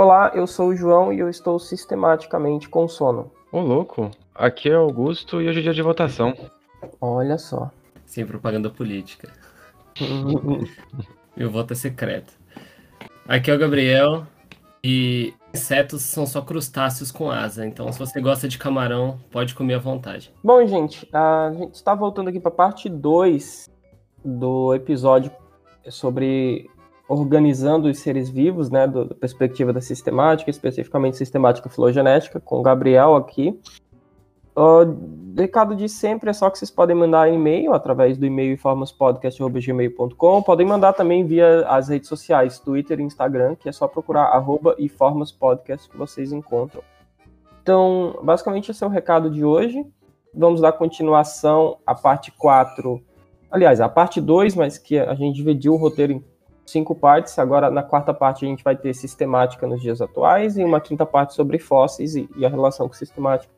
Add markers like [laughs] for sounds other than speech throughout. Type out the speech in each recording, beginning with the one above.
Olá, eu sou o João e eu estou sistematicamente com sono. Ô, louco. Aqui é Augusto e hoje é dia de votação. Olha só. Sem propaganda política. [laughs] Meu voto é secreto. Aqui é o Gabriel e insetos são só crustáceos com asa. Então, se você gosta de camarão, pode comer à vontade. Bom, gente, a gente está voltando aqui para parte 2 do episódio sobre organizando os seres vivos, né, da perspectiva da sistemática, especificamente sistemática filogenética, com o Gabriel aqui. Recado de sempre é só que vocês podem mandar e-mail através do e-mail informaspodcast.gmail.com. Podem mandar também via as redes sociais, Twitter e Instagram, que é só procurar arroba informaspodcast que vocês encontram. Então, basicamente esse é o recado de hoje. Vamos dar continuação à parte 4. Aliás, a parte 2, mas que a gente dividiu o roteiro em cinco partes. Agora, na quarta parte, a gente vai ter sistemática nos dias atuais e uma quinta parte sobre fósseis e, e a relação com sistemática,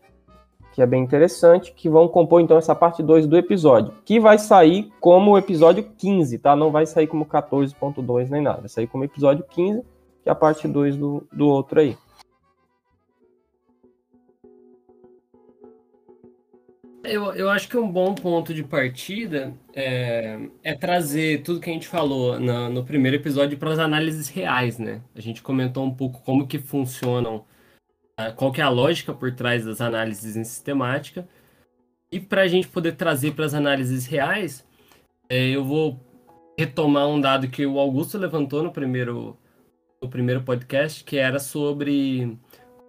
que é bem interessante, que vão compor, então, essa parte 2 do episódio, que vai sair como o episódio 15, tá? Não vai sair como 14.2 nem nada, vai sair como episódio 15, que é a parte 2 do, do outro aí. Eu, eu acho que um bom ponto de partida é, é trazer tudo que a gente falou no, no primeiro episódio para as análises reais, né? A gente comentou um pouco como que funcionam, ah, qual que é a lógica por trás das análises em sistemática. E para a gente poder trazer para as análises reais, é, eu vou retomar um dado que o Augusto levantou no primeiro, no primeiro podcast, que era sobre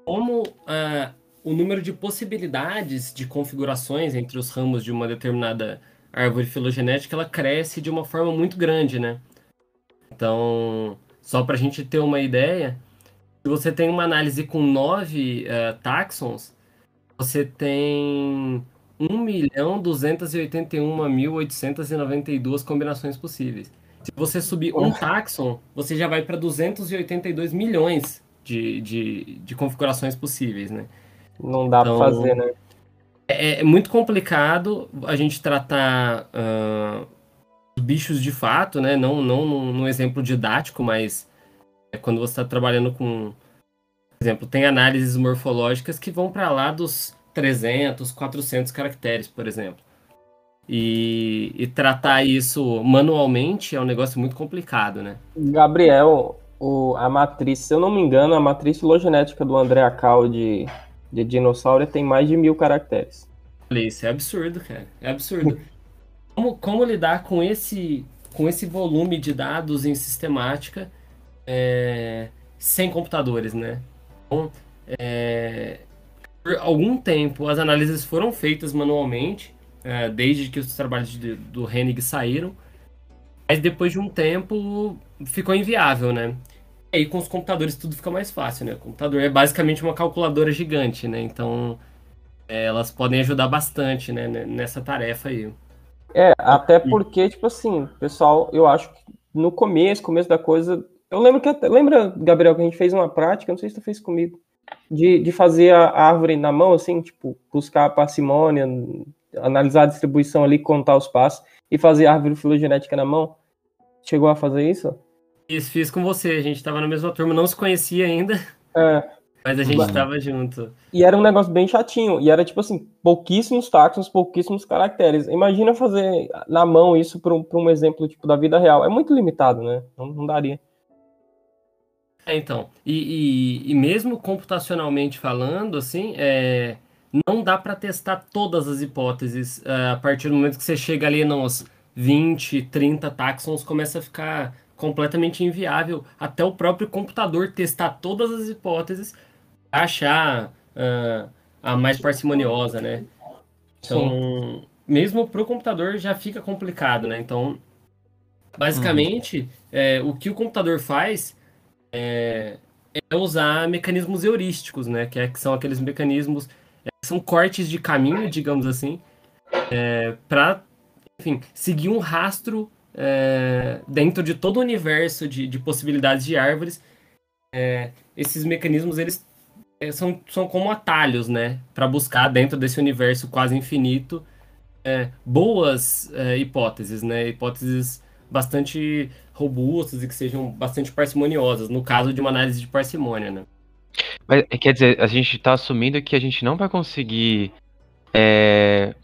como uh, o número de possibilidades de configurações entre os ramos de uma determinada árvore filogenética ela cresce de uma forma muito grande, né? Então, só para a gente ter uma ideia, se você tem uma análise com nove uh, taxons, você tem 1.281.892 combinações possíveis. Se você subir um taxon, você já vai para 282 milhões de, de, de configurações possíveis, né? Não dá então, pra fazer, né? É, é, muito complicado a gente tratar uh, bichos de fato, né? Não, não num, exemplo didático, mas é quando você está trabalhando com. Por exemplo, tem análises morfológicas que vão para lá dos 300, 400 caracteres, por exemplo. E, e, tratar isso manualmente é um negócio muito complicado, né? Gabriel, o, a matriz, se eu não me engano, a matriz filogenética do André Acal de de dinossauro tem mais de mil caracteres. Isso é absurdo, cara. É absurdo. [laughs] como, como lidar com esse, com esse volume de dados em sistemática é, sem computadores, né? Então, é, por algum tempo as análises foram feitas manualmente, é, desde que os trabalhos de, do Hennig saíram, mas depois de um tempo ficou inviável, né? Aí com os computadores tudo fica mais fácil, né? O computador é basicamente uma calculadora gigante, né? Então é, elas podem ajudar bastante, né? Nessa tarefa aí. É, até porque, tipo assim, pessoal, eu acho que no começo, começo da coisa. Eu lembro que. Até, lembra, Gabriel, que a gente fez uma prática, não sei se tu fez comigo, de, de fazer a árvore na mão, assim, tipo, buscar a parcimônia, analisar a distribuição ali, contar os passos e fazer a árvore filogenética na mão. Chegou a fazer isso? Fiz, fiz com você. A gente tava na mesma turma, não se conhecia ainda. É. Mas a gente tava junto. E era um negócio bem chatinho. E era tipo assim, pouquíssimos taxons, pouquíssimos caracteres. Imagina fazer na mão isso para um, um exemplo tipo da vida real. É muito limitado, né? Não, não daria. É, então. E, e, e, mesmo computacionalmente falando, assim, é, não dá para testar todas as hipóteses. É, a partir do momento que você chega ali nos 20, 30 taxons, começa a ficar completamente inviável até o próprio computador testar todas as hipóteses achar uh, a mais parcimoniosa, né? Então, Sim. mesmo para o computador já fica complicado, né? Então, basicamente, é, o que o computador faz é, é, usar mecanismos heurísticos, né? Que, é, que são aqueles mecanismos, é, são cortes de caminho, digamos assim, é, para, enfim, seguir um rastro é, dentro de todo o universo de, de possibilidades de árvores, é, esses mecanismos eles é, são, são como atalhos, né, para buscar dentro desse universo quase infinito é, boas é, hipóteses, né, hipóteses bastante robustas e que sejam bastante parcimoniosas, no caso de uma análise de parcimônia, né? Mas, quer dizer, a gente está assumindo que a gente não vai conseguir, é,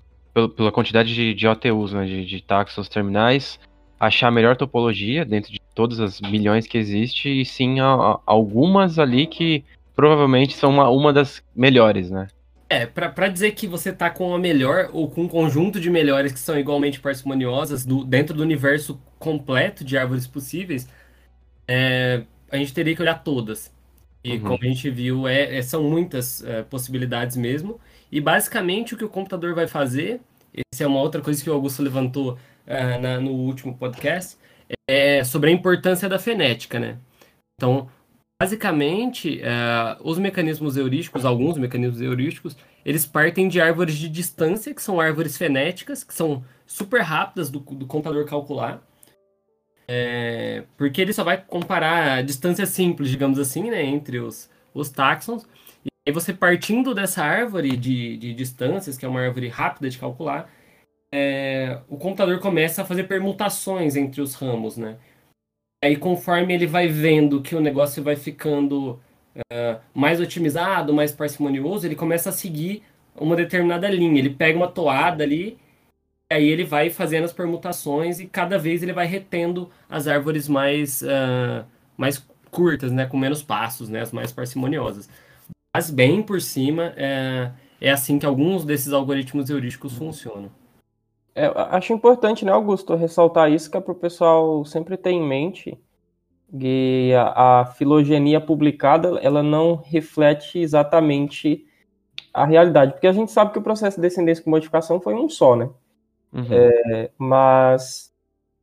pela quantidade de, de OTUs, né, de, de taxons terminais, achar a melhor topologia dentro de todas as milhões que existe, e sim a, a, algumas ali que provavelmente são uma, uma das melhores, né? É, para dizer que você tá com a melhor ou com um conjunto de melhores que são igualmente parcimoniosas do, dentro do universo completo de árvores possíveis, é, a gente teria que olhar todas. E uhum. como a gente viu, é, é são muitas é, possibilidades mesmo. E basicamente o que o computador vai fazer, essa é uma outra coisa que o Augusto levantou é, na, no último podcast, é sobre a importância da fenética, né? Então, Basicamente, é, os mecanismos heurísticos, alguns mecanismos heurísticos, eles partem de árvores de distância, que são árvores fenéticas, que são super rápidas do, do computador calcular. É, porque ele só vai comparar distâncias simples, digamos assim, né, entre os, os táxons. E aí você partindo dessa árvore de, de distâncias, que é uma árvore rápida de calcular, é, o computador começa a fazer permutações entre os ramos, né? Aí, conforme ele vai vendo que o negócio vai ficando uh, mais otimizado, mais parcimonioso, ele começa a seguir uma determinada linha. Ele pega uma toada ali, aí ele vai fazendo as permutações e cada vez ele vai retendo as árvores mais, uh, mais curtas, né, com menos passos, né, as mais parcimoniosas. Mas bem por cima, é, é assim que alguns desses algoritmos heurísticos funcionam. É, acho importante, né, Augusto, ressaltar isso, que é para o pessoal sempre ter em mente que a, a, filogenia publicada ela não reflete exatamente a realidade, porque a gente sabe que o processo de descendência com modificação foi um só, né? Uhum. É, mas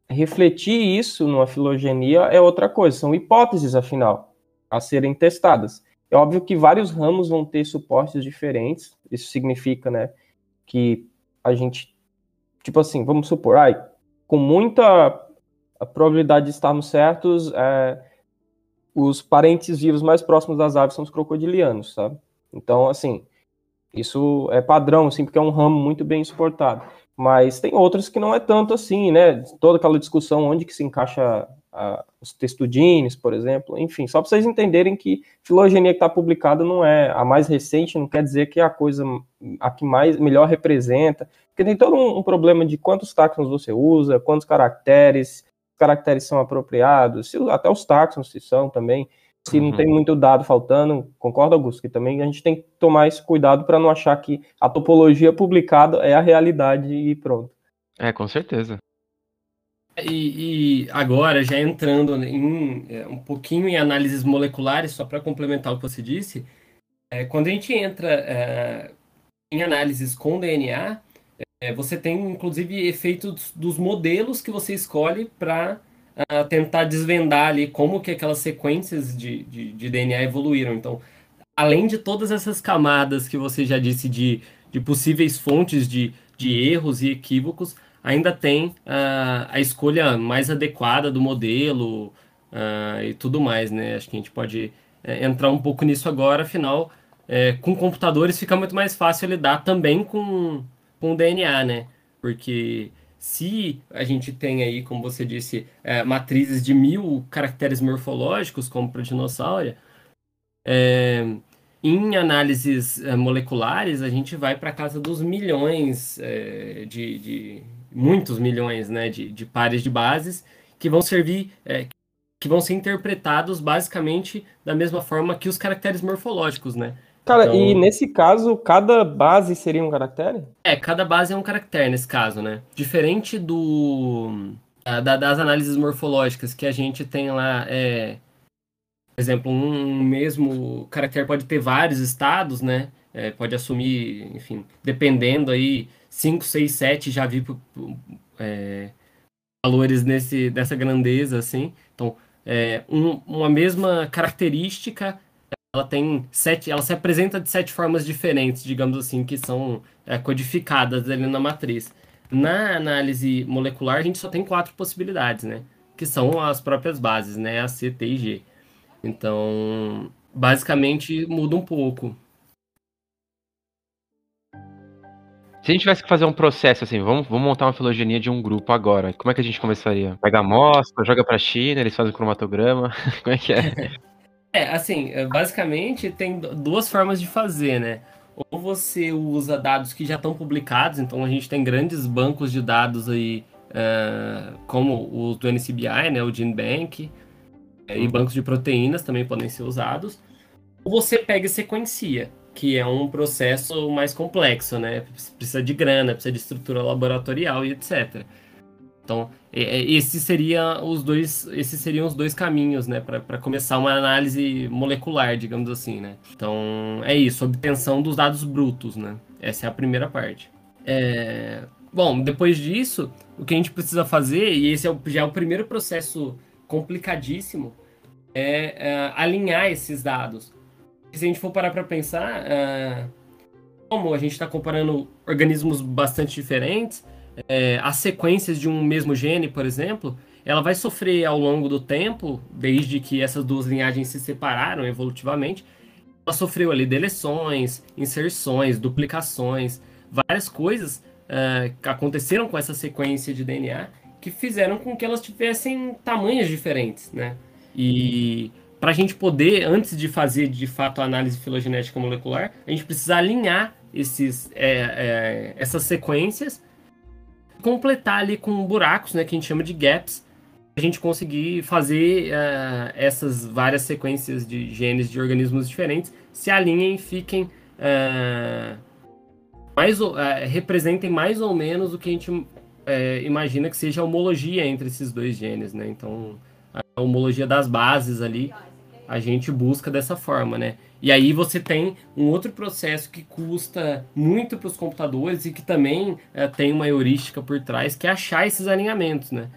refletir isso numa filogenia é outra coisa, são hipóteses, afinal, a serem testadas. É óbvio que vários ramos vão ter suportes diferentes, isso significa, né, que a gente tipo assim, vamos supor, ai, com muita probabilidade de estarmos certos, é, os parentes vivos mais próximos das aves são os crocodilianos, sabe? Então, assim, isso é padrão, assim, porque é um ramo muito bem exportado. Mas tem outros que não é tanto assim, né? Toda aquela discussão onde que se encaixa a, os textudines, por exemplo, enfim, só para vocês entenderem que filogenia que está publicada não é a mais recente, não quer dizer que é a coisa a que mais melhor representa, porque tem todo um, um problema de quantos táxons você usa, quantos caracteres, caracteres são apropriados, se, até os táxons se são também, se uhum. não tem muito dado faltando, concordo, Augusto, que também a gente tem que tomar esse cuidado para não achar que a topologia publicada é a realidade e pronto. É, com certeza. E, e, agora, já entrando em, é, um pouquinho em análises moleculares, só para complementar o que você disse, é, quando a gente entra é, em análises com DNA, é, você tem inclusive efeitos dos modelos que você escolhe para uh, tentar desvendar ali como que aquelas sequências de, de, de, DNA evoluíram. Então, além de todas essas camadas que você já disse de, de possíveis fontes de, de erros e equívocos, ainda tem uh, a escolha mais adequada do modelo uh, e tudo mais, né? Acho que a gente pode é, entrar um pouco nisso agora, afinal, é, com computadores fica muito mais fácil lidar também com, com o DNA, né? Porque se a gente tem aí, como você disse, é, matrizes de mil caracteres morfológicos, como para dinossauro, é, em análises moleculares, a gente vai para casa dos milhões é, de, de, muitos milhões né, de, de pares de bases que vão servir, é, que vão ser interpretados basicamente da mesma forma que os caracteres morfológicos, né? Cara, então... e nesse caso, cada base seria um caractere? É, cada base é um caractere nesse caso, né? Diferente do da, das análises morfológicas que a gente tem lá, é, por exemplo, um mesmo caractere pode ter vários estados, né? É, pode assumir, enfim, dependendo aí, 5, 6, 7, já vi é, valores nesse, dessa grandeza, assim. Então, é, um, uma mesma característica ela tem sete, ela se apresenta de sete formas diferentes, digamos assim, que são é, codificadas ali na matriz. Na análise molecular, a gente só tem quatro possibilidades, né? Que são as próprias bases, né? A, C, T e G. Então, basicamente, muda um pouco. Se a gente tivesse que fazer um processo assim, vamos, vamos montar uma filogenia de um grupo agora, como é que a gente começaria? Pega a amostra, joga pra China, eles fazem cromatograma, [laughs] como é que é? É, assim, é, basicamente tem duas formas de fazer, né? Ou você usa dados que já estão publicados, então a gente tem grandes bancos de dados aí, uh, como o do NCBI, né, o GeneBank, é, e bancos de proteínas também podem ser usados. Ou você pega e sequencia, que é um processo mais complexo, né? Precisa de grana, precisa de estrutura laboratorial e etc. Então, esses seria os dois, esses seriam os dois caminhos, né, para começar uma análise molecular, digamos assim, né. Então, é isso, obtenção dos dados brutos, né. Essa é a primeira parte. É... Bom, depois disso, o que a gente precisa fazer, e esse é o, já é o primeiro processo complicadíssimo, é, é alinhar esses dados. Se a gente for parar para pensar, é, como a gente está comparando organismos bastante diferentes, é, as sequências de um mesmo gene, por exemplo, ela vai sofrer ao longo do tempo, desde que essas duas linhagens se separaram evolutivamente, ela sofreu ali deleções, inserções, duplicações, várias coisas que aconteceram com essa sequência de DNA que fizeram com que elas tivessem tamanhos diferentes, né? E para a gente poder, antes de fazer de fato a análise filogenética molecular, a gente precisa alinhar esses, é, é, essas sequências completar ali com buracos, né, que a gente chama de gaps, a gente conseguir fazer uh, essas várias sequências de genes de organismos diferentes se alinhem e fiquem uh, mais uh, representem mais ou menos o que a gente imagina que seja a homologia entre esses dois genes, né? Então a homologia das bases ali a gente busca dessa forma, né? E aí você tem um outro processo que custa muito para os computadores e que também é, tem uma heurística por trás, que é achar esses alinhamentos, né?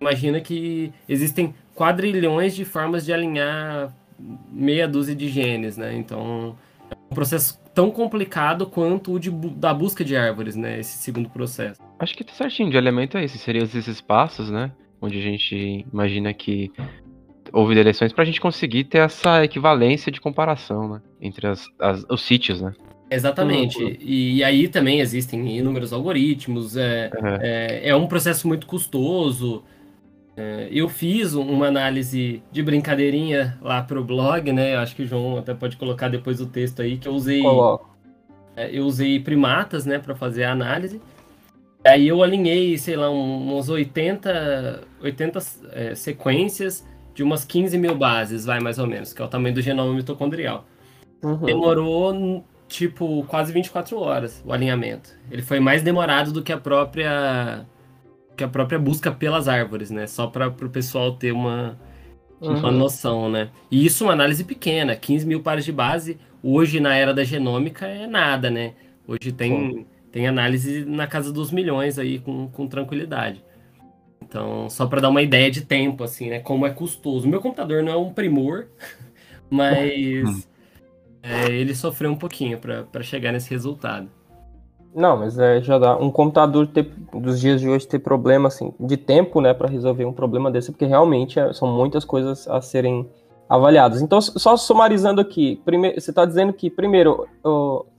Imagina que existem quadrilhões de formas de alinhar meia dúzia de genes, né? Então, é um processo tão complicado quanto o de, da busca de árvores, né? Esse segundo processo. Acho que tá certinho, de elemento é esse. Seriam esses passos, né? Onde a gente imagina que houve eleições para a gente conseguir ter essa equivalência de comparação, né? Entre as, as os sítios, né? Exatamente. Uhum. E, aí também existem inúmeros algoritmos. É, uhum. é, é, um processo muito custoso. É, eu fiz uma análise de brincadeirinha lá para o blog, né? Acho que o João até pode colocar depois o texto aí que eu usei. Coloco. É, eu usei primatas, né, para fazer a análise. Aí eu alinhei, sei lá, uns 80, 80 é, sequências de umas 15 mil bases, vai mais ou menos, que é o tamanho do genoma mitocondrial. Uhum. Demorou, tipo, quase 24 horas o alinhamento. Ele foi mais demorado do que a própria que a própria busca pelas árvores, né? Só para o pessoal ter uma, uhum. uma noção, né? E isso uma análise pequena, 15 mil pares de base, hoje na era da genômica é nada, né? Hoje tem, tem análise na casa dos milhões aí com, com tranquilidade. Então, só para dar uma ideia de tempo, assim, né? Como é custoso. Meu computador não é um primor, [laughs] mas [laughs] é, ele sofreu um pouquinho para chegar nesse resultado. Não, mas é, já dá. Um computador ter, dos dias de hoje ter problema, assim, de tempo, né, para resolver um problema desse, porque realmente é, são muitas coisas a serem avaliadas. Então, só sumarizando aqui, primeiro, você está dizendo que, primeiro,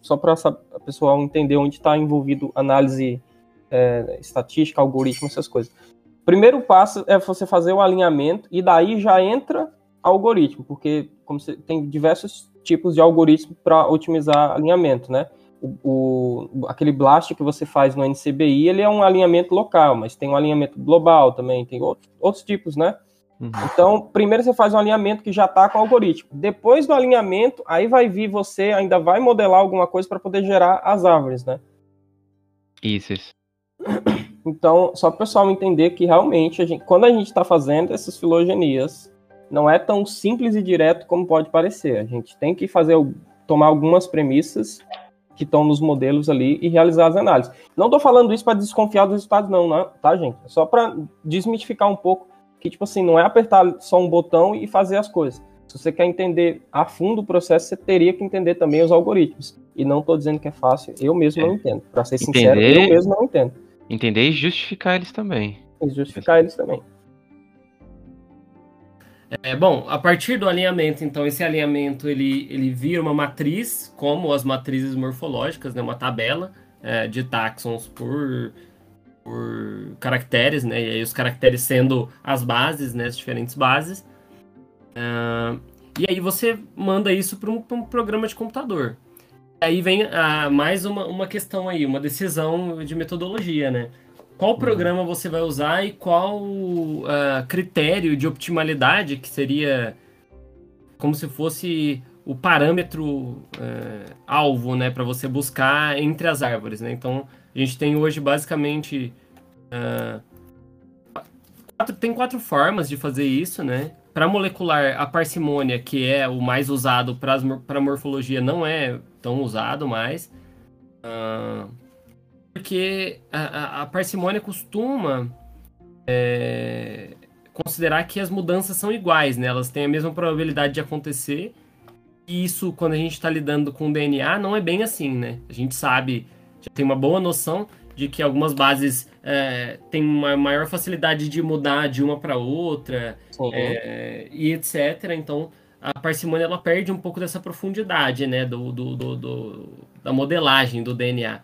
só para a pessoa entender onde está envolvido análise é, estatística, algoritmo, essas coisas primeiro passo é você fazer o alinhamento e daí já entra algoritmo, porque como você, tem diversos tipos de algoritmo para otimizar alinhamento, né? O, o, aquele blast que você faz no NCBI, ele é um alinhamento local, mas tem um alinhamento global também, tem outros, outros tipos, né? Uhum. Então, primeiro você faz um alinhamento que já está com o algoritmo. Depois do alinhamento, aí vai vir você, ainda vai modelar alguma coisa para poder gerar as árvores, né? Isso, isso. Então, só para o pessoal entender que realmente, a gente, quando a gente está fazendo essas filogenias, não é tão simples e direto como pode parecer. A gente tem que fazer, tomar algumas premissas que estão nos modelos ali e realizar as análises. Não estou falando isso para desconfiar dos resultados, não, não, tá, gente? É só para desmitificar um pouco que, tipo assim, não é apertar só um botão e fazer as coisas. Se você quer entender a fundo o processo, você teria que entender também os algoritmos. E não estou dizendo que é fácil, eu mesmo é. não entendo. Para ser entender... sincero, eu mesmo não entendo. Entender e justificar eles também. E justificar eles também. É, bom, a partir do alinhamento, então, esse alinhamento ele, ele vira uma matriz, como as matrizes morfológicas, né, uma tabela, é, de taxons por, por caracteres, né? E aí os caracteres sendo as bases, né? As diferentes bases. Uh, e aí você manda isso para um, um, programa de computador. Aí vem uh, mais uma, uma questão aí, uma decisão de metodologia, né? Qual uhum. programa você vai usar e qual uh, critério de optimalidade que seria como se fosse o parâmetro uh, alvo, né, para você buscar entre as árvores, né? Então a gente tem hoje basicamente uh, quatro, tem quatro formas de fazer isso, né? Para molecular, a parcimônia, que é o mais usado para morfologia, não é tão usado mais. Uh, porque a, a, parcimônia costuma é, considerar que as mudanças são iguais, né? Elas têm a mesma probabilidade de acontecer. E isso, quando a gente está lidando com DNA, não é bem assim, né? A gente sabe, já tem uma boa noção de que algumas bases é, têm uma maior facilidade de mudar de uma para outra uhum. é, e etc. Então a parcimônia ela perde um pouco dessa profundidade, né, do, do, do, do da modelagem do DNA.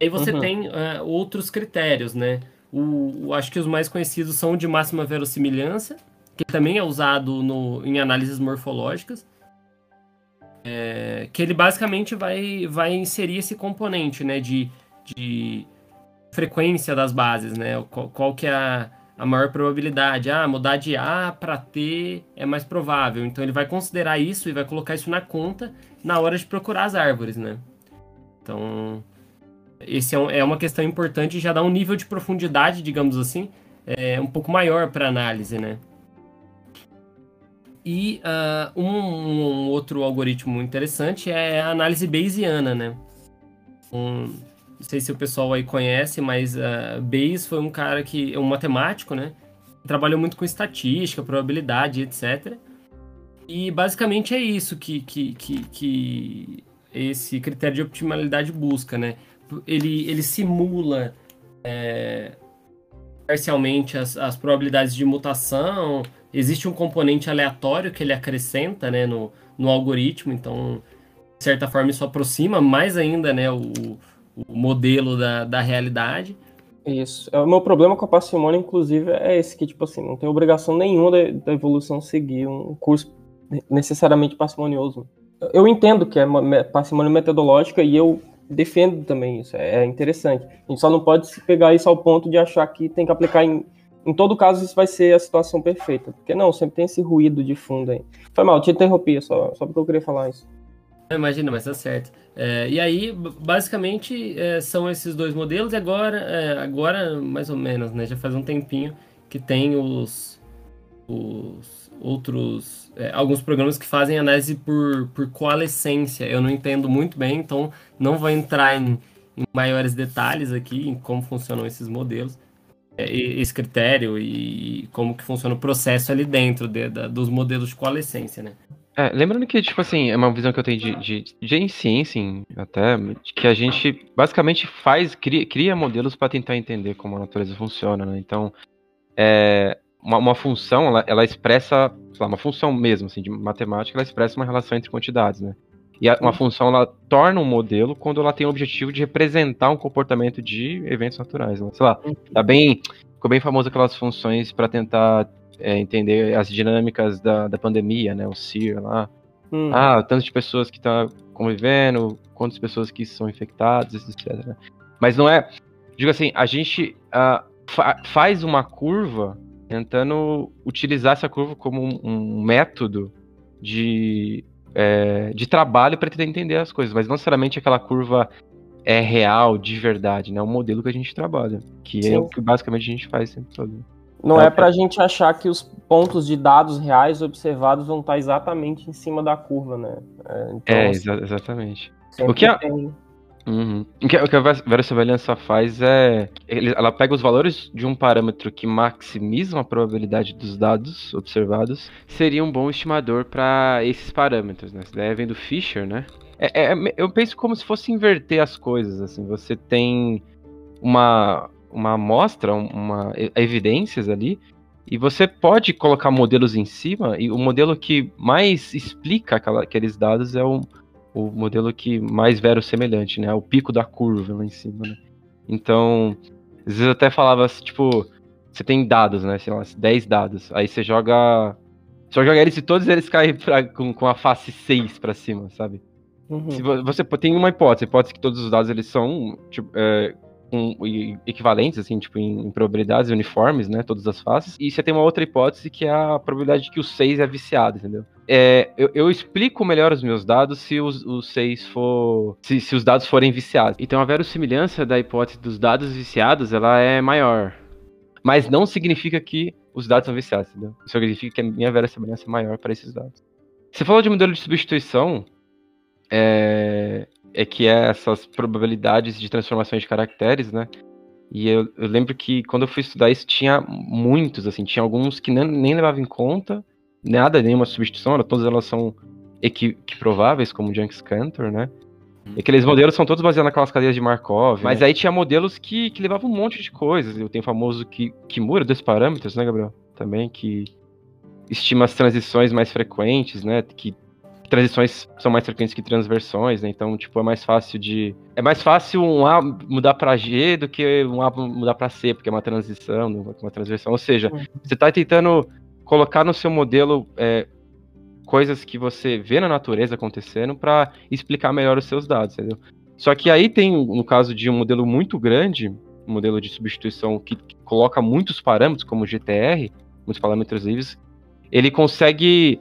Aí você uhum. tem uh, outros critérios, né? O, o, acho que os mais conhecidos são o de máxima verossimilhança, que também é usado no, em análises morfológicas. É, que ele basicamente vai, vai inserir esse componente né, de de frequência das bases, né? Qual, qual que é a, a maior probabilidade? Ah, mudar de A para T é mais provável. Então ele vai considerar isso e vai colocar isso na conta na hora de procurar as árvores, né? Então, esse é, um, é uma questão importante e já dá um nível de profundidade, digamos assim, é, um pouco maior para análise, né? E uh, um, um, outro algoritmo interessante é a análise bayesiana, né? Um, não sei se o pessoal aí conhece, mas uh, Bayes foi um cara que é um matemático, né? Trabalhou muito com estatística, probabilidade, etc. E basicamente é isso que, que, que, que esse critério de optimalidade busca, né? Ele, ele simula é, parcialmente as, as probabilidades de mutação. Existe um componente aleatório que ele acrescenta né, no, no algoritmo, então, de certa forma, isso aproxima mais ainda né, o, o modelo da, da realidade. Isso. É, o meu problema com a parcimônia, inclusive, é esse, que, tipo assim, não tem obrigação nenhuma da, evolução seguir um curso necessariamente parcimonioso. Eu entendo que é parcimônia metodológica e eu defendo também isso, é, é interessante. A gente só não pode se pegar isso ao ponto de achar que tem que aplicar em, em todo caso isso vai ser a situação perfeita, porque não, sempre tem esse ruído de fundo aí. Foi mal, te interrompi, só, só porque eu queria falar isso. Imagina, mas tá certo. É, e aí, basicamente, é, são esses dois modelos, e agora, é, agora, mais ou menos, né? Já faz um tempinho que tem os, os outros. É, alguns programas que fazem análise por, por coalescência. Eu não entendo muito bem, então não vou entrar em, em maiores detalhes aqui em como funcionam esses modelos. É, esse critério e como que funciona o processo ali dentro de, de, dos modelos de coalescência, né? É, lembrando que, tipo assim, é uma visão que eu tenho de, de, de ciência, até, que a gente basicamente faz, cria, cria modelos para tentar entender como a natureza funciona, né? Então, é, uma, uma função, ela, ela expressa, sei lá, uma função mesmo, assim, de matemática, ela expressa uma relação entre quantidades, né? E a, uma função, ela torna um modelo quando ela tem o objetivo de representar um comportamento de eventos naturais, né? Sei lá, tá bem, ficou bem famoso aquelas funções para tentar é, entender as dinâmicas da, da pandemia, né? O CIR lá. Hum. Ah, tantas de pessoas que estão tá convivendo, quantas pessoas que são infectadas, etc. Né? Mas não é. Digo assim, a gente uh, fa faz uma curva tentando utilizar essa curva como um, um método de, é, de trabalho para tentar entender as coisas, mas não necessariamente aquela curva é real, de verdade, né? É um modelo que a gente trabalha, que é Sim. é o que basicamente a gente faz sempre todo. Não é, é para a gente achar que os pontos de dados reais observados vão estar exatamente em cima da curva, né? É, então, é exa exatamente. O que, a... Uhum. o que, a verossimilhança faz é. Ela pega os valores de um parâmetro que maximiza a probabilidade dos dados observados, seria um bom estimador para esses parâmetros, né? Essa ideia vem do Fisher, né? É, é, eu penso como se fosse inverter as coisas, assim. Você tem uma, uma amostra, uma evidências ali, e você pode colocar modelos em cima, e o modelo que mais explica aquela, aqueles dados é o, o modelo que mais verossemelhante, né? O pico da curva lá em cima, né? Então, às vezes eu até falava, assim, tipo, você tem dados, né? Sei lá, 10 dados. Aí você joga. Só joga eles e todos eles caem pra, com, com a face 6 pra cima, sabe? Uhum. Se você tem uma hipótese, a hipótese que todos os dados eles são tipo, é, um, equivalentes, assim, tipo, em, em, probabilidades uniformes, né? Todas as faces. E você tem uma outra hipótese que é a probabilidade de que o 6 é viciado, entendeu? É, eu, eu, explico melhor os meus dados se os, os 6 for. Se, se os dados forem viciados. Então a verossimilhança da hipótese dos dados viciados ela é maior. Mas não significa que os dados são viciados, entendeu? Isso significa que a minha verossimilhança é maior para esses dados. Você falou de modelo de substituição. É, é que é essas probabilidades de transformações de caracteres, né? E eu, eu, lembro que quando eu fui estudar isso tinha muitos, assim, tinha alguns que nem, nem levava em conta nada, nenhuma substituição, todas elas são equiprováveis, como o Junks Cantor, né? E aqueles modelos são todos baseados naquelas cadeias de Markov. Mas né? aí tinha modelos que, que levavam um monte de coisas. Eu tenho o famoso que, Kimura dos parâmetros, né, Gabriel? Também, que estima as transições mais frequentes, né? Que transições são mais frequentes que transversões, né? Então, tipo, é mais fácil de. É mais fácil um A mudar para G do que um A mudar para C, porque é uma transição, uma transversão. Ou seja, uhum. você está tentando colocar no seu modelo é, coisas que você vê na natureza acontecendo para explicar melhor os seus dados, entendeu? Só que aí tem, no caso de um modelo muito grande, um modelo de substituição que, que coloca muitos parâmetros, como o GTR, muitos parâmetros livres, ele consegue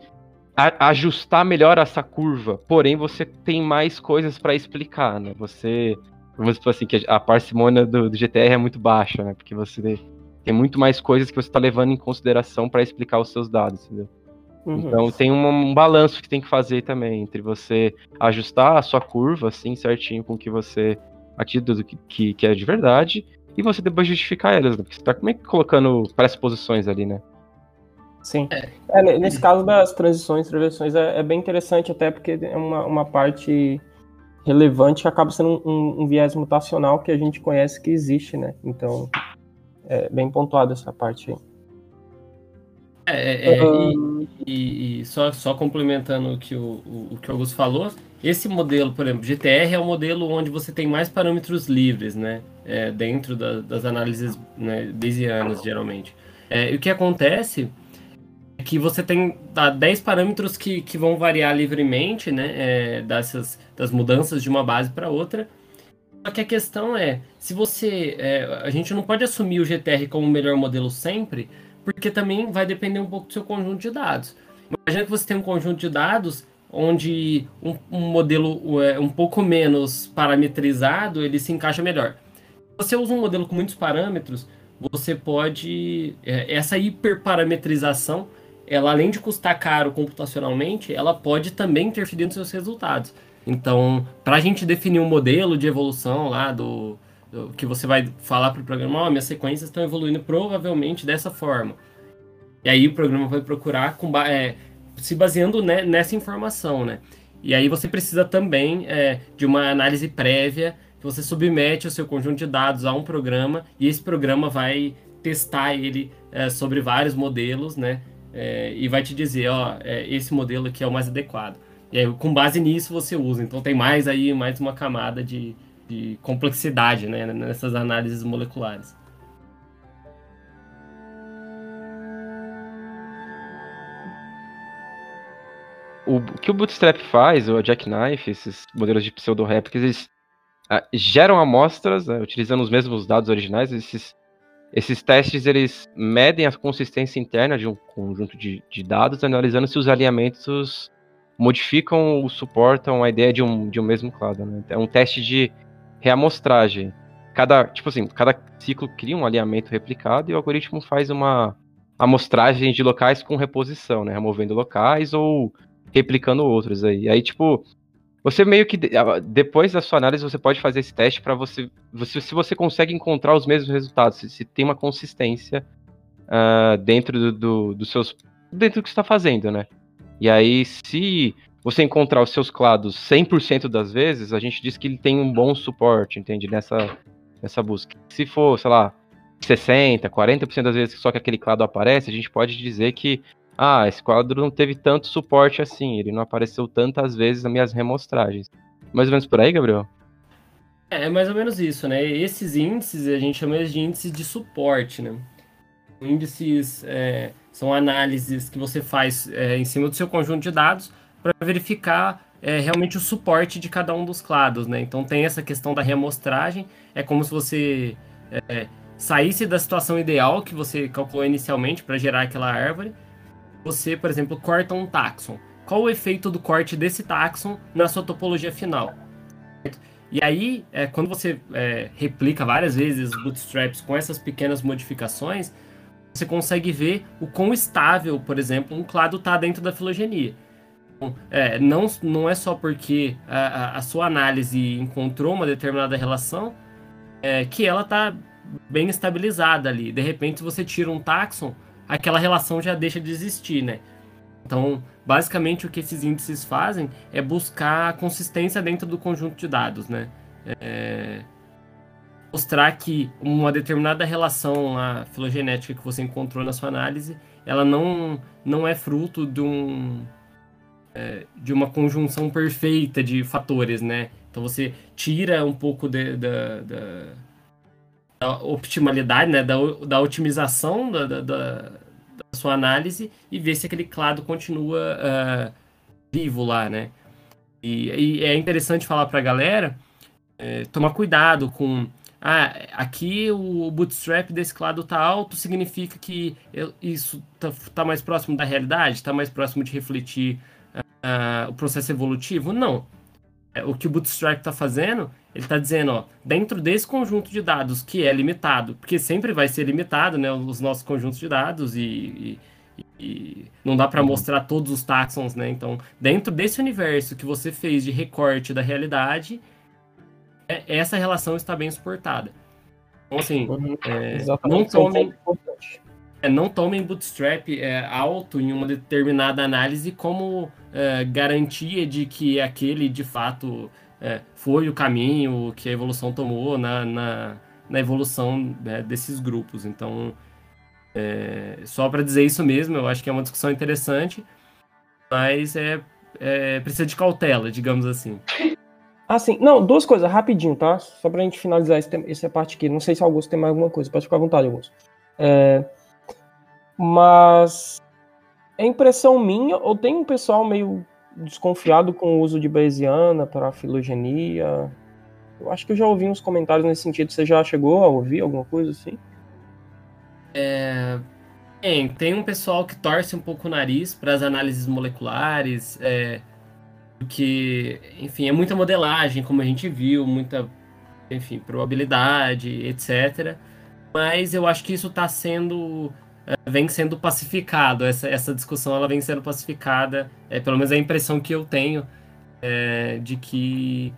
a, ajustar melhor essa curva. Porém, você tem mais coisas para explicar, né? Você, vamos dizer assim, que a parcimônia do, do GTR é muito baixa, né? Porque você tem muito mais coisas que você está levando em consideração para explicar os seus dados, entendeu? Uhum. Então tem um, um, balanço que tem que fazer também entre você ajustar a sua curva assim certinho com o que você acredita do que, que, que, é de verdade e você depois justificar elas, né? porque você está como é que colocando pré-suposições ali, né? Sim. É. É, nesse caso das transições, transversões, é, é, bem interessante até porque é uma, uma parte relevante que acaba sendo um, um, um, viés mutacional que a gente conhece que existe, né? Então, é bem pontuado essa parte aí. É, é uhum. e, e, e, só, só complementando o que o, o, o, que o Augusto falou, esse modelo, por exemplo, GTR é o modelo onde você tem mais parâmetros livres, né? É, dentro da, das análises né, bayesianas, geralmente. É, e o que acontece que você tem tá, 10 parâmetros que, que vão variar livremente, né, é, dessas, das mudanças de uma base para outra. Só que a questão é, se você, é, a gente não pode assumir o GTR como o melhor modelo sempre, porque também vai depender um pouco do seu conjunto de dados. Imagina que você tem um conjunto de dados onde um, um modelo é, um pouco menos parametrizado, ele se encaixa melhor. Se você usa um modelo com muitos parâmetros, você pode, é, essa hiperparametrização ela além de custar caro computacionalmente, ela pode também interferir nos seus resultados. Então, para a gente definir um modelo de evolução lá do, do que você vai falar para o programa, oh, minhas sequências estão evoluindo provavelmente dessa forma. E aí o programa vai procurar com, é, se baseando né, nessa informação, né? E aí você precisa também é, de uma análise prévia, que você submete o seu conjunto de dados a um programa e esse programa vai testar ele é, sobre vários modelos, né? É, e vai te dizer, ó, é, esse modelo aqui é o mais adequado. E aí, com base nisso você usa. Então tem mais aí, mais uma camada de, de complexidade né, nessas análises moleculares. O que o Bootstrap faz, o Jackknife, esses modelos de pseudo-réplicas, eles ah, geram amostras, né, utilizando os mesmos dados originais, esses esses testes eles medem a consistência interna de um conjunto de, de dados, analisando se os alinhamentos modificam ou suportam a ideia de um, de um mesmo clado. Né? É um teste de reamostragem. Cada, tipo assim, cada ciclo cria um alinhamento replicado e o algoritmo faz uma amostragem de locais com reposição, né? Removendo locais ou replicando outros aí. Aí, tipo, você meio que depois da sua análise você pode fazer esse teste para você, você, se você consegue encontrar os mesmos resultados, se, se tem uma consistência uh, dentro do, do, dos seus dentro do que está fazendo, né? E aí se você encontrar os seus clados 100% das vezes, a gente diz que ele tem um bom suporte, entende? Nessa nessa busca. Se for, sei lá, 60, 40% das vezes só que aquele clado aparece, a gente pode dizer que ah, esse quadro não teve tanto suporte assim, ele não apareceu tantas vezes nas minhas remostragens. Mais ou menos por aí, Gabriel? É, é mais ou menos isso, né? Esses índices a gente chama de índices de suporte, né? Índices é, são análises que você faz é, em cima do seu conjunto de dados para verificar é, realmente o suporte de cada um dos clados, né? Então tem essa questão da reamostragem, é como se você é, saísse da situação ideal que você calculou inicialmente para gerar aquela árvore. Você, por exemplo, corta um taxon. Qual o efeito do corte desse taxon na sua topologia final? E aí, é, quando você é, replica várias vezes bootstraps com essas pequenas modificações, você consegue ver o quão estável, por exemplo, um clado está dentro da filogenia. Então, é, não, não é só porque a, a, sua análise encontrou uma determinada relação é, que ela está bem estabilizada ali. De repente, você tira um taxon, aquela relação já deixa de existir, né? Então, basicamente, o que esses índices fazem é buscar consistência dentro do conjunto de dados, né? É... Mostrar que uma determinada relação filogenética que você encontrou na sua análise, ela não, não é fruto de, um, é, de uma conjunção perfeita de fatores, né? Então você tira um pouco de, da, da, optimalidade, né? da, da otimização da, da a sua análise e ver se aquele clado continua uh, vivo lá, né? E, e, é interessante falar para a galera é, tomar cuidado com ah, aqui o bootstrap desse clado tá alto, significa que isso tá, tá mais próximo da realidade, tá mais próximo de refletir uh, o processo evolutivo? Não. É, o que o bootstrap está fazendo, ele está dizendo, ó, dentro desse conjunto de dados que é limitado, porque sempre vai ser limitado, né, os nossos conjuntos de dados e, e, e não dá para uhum. mostrar todos os taxons, né? Então, dentro desse universo que você fez de recorte da realidade, é, essa relação está bem suportada. Então, assim, uhum. é, não tomem é, não tomem bootstrap é, alto em uma determinada análise como é, garantia de que aquele de fato é, foi o caminho que a evolução tomou na, na, na evolução né, desses grupos. Então, é, só para dizer isso mesmo, eu acho que é uma discussão interessante, mas é, é precisa de cautela, digamos assim. Assim, não, duas coisas, rapidinho, tá? Só pra gente finalizar esse, essa parte aqui. Não sei se Augusto tem mais alguma coisa, pode ficar à vontade, Augusto. É, mas é impressão minha ou tem um pessoal meio desconfiado com o uso de Bayesiana para filogenia? Eu acho que eu já ouvi uns comentários nesse sentido. Você já chegou a ouvir alguma coisa assim? É... Tem, tem um pessoal que torce um pouco o nariz para as análises moleculares, é, porque, enfim, é muita modelagem, como a gente viu, muita, enfim, probabilidade, etc. Mas eu acho que isso está sendo vem sendo pacificado. Essa, essa discussão ela vem sendo pacificada. É, pelo menos é a impressão que eu tenho é, de que,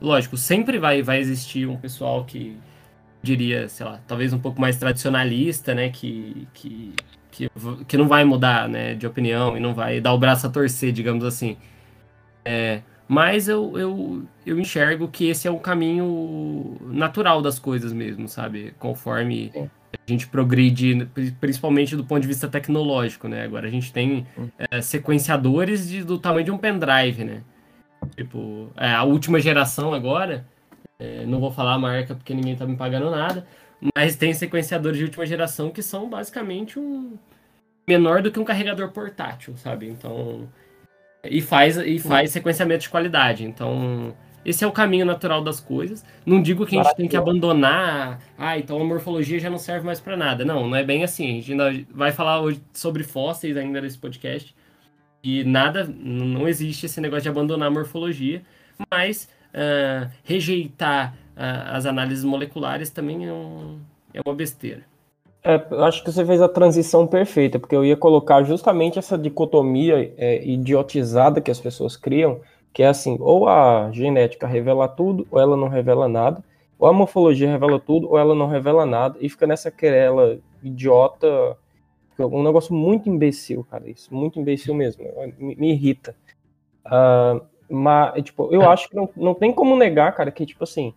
lógico, sempre vai, vai existir um pessoal que diria, sei lá, talvez um pouco mais tradicionalista, né? Que, que, que, que não vai mudar né, de opinião e não vai dar o braço a torcer, digamos assim. É, mas eu, eu, eu enxergo que esse é o caminho natural das coisas mesmo, sabe? Conforme Sim a gente progride, principalmente do ponto de vista tecnológico, né? Agora a gente tem é, sequenciadores de, do tamanho de um pendrive, né? Tipo, é, a última geração agora, é, não vou falar a marca porque ninguém tá me pagando nada, mas tem sequenciadores de última geração que são basicamente um menor do que um carregador portátil, sabe? Então, e faz e faz sequenciamento de qualidade. Então, esse é o caminho natural das coisas. Não digo que a gente tem que abandonar, ah, então a morfologia já não serve mais para nada. Não, não é bem assim. A gente ainda vai falar hoje sobre fósseis ainda nesse podcast. E nada, não existe esse negócio de abandonar a morfologia, mas uh, rejeitar uh, as análises moleculares também é, um, é uma besteira. É, eu acho que você fez a transição perfeita, porque eu ia colocar justamente essa dicotomia é, idiotizada que as pessoas criam, que é assim, ou a genética revela tudo, ou ela não revela nada, ou a morfologia revela tudo, ou ela não revela nada, e fica nessa querela idiota, um negócio muito imbecil, cara, isso, muito imbecil mesmo, me, me irrita. Uh, mas, tipo, eu acho que não, não tem como negar, cara, que, tipo assim,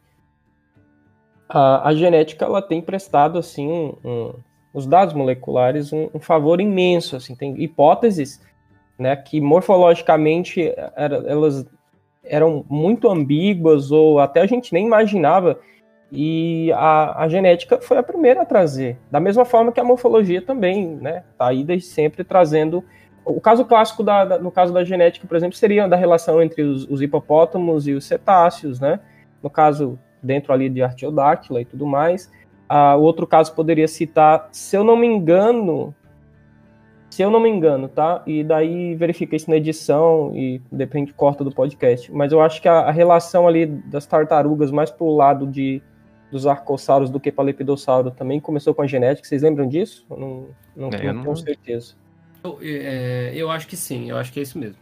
a, a genética, ela tem prestado, assim, um, os dados moleculares um, um favor imenso. Assim, tem hipóteses né, que morfologicamente era, elas eram muito ambíguas ou até a gente nem imaginava e a, a, genética foi a primeira a trazer, da mesma forma que a morfologia também, né? Tá aí desde sempre trazendo. O caso clássico da, da, no caso da genética, por exemplo, seria da relação entre os, os hipopótamos e os cetáceos, né? No caso dentro ali de Artiodáctila e tudo mais. Ah, outro caso poderia citar, se eu não me engano, se eu não me engano, tá? E daí verifica isso na edição e depende corta do podcast. Mas eu acho que a, a relação ali das tartarugas mais pro lado de dos arcossauros do que para lepidossauro também começou com a genética. Vocês lembram disso? Não, não, é, não tenho certeza. Eu, é, eu acho que sim, eu acho que é isso mesmo.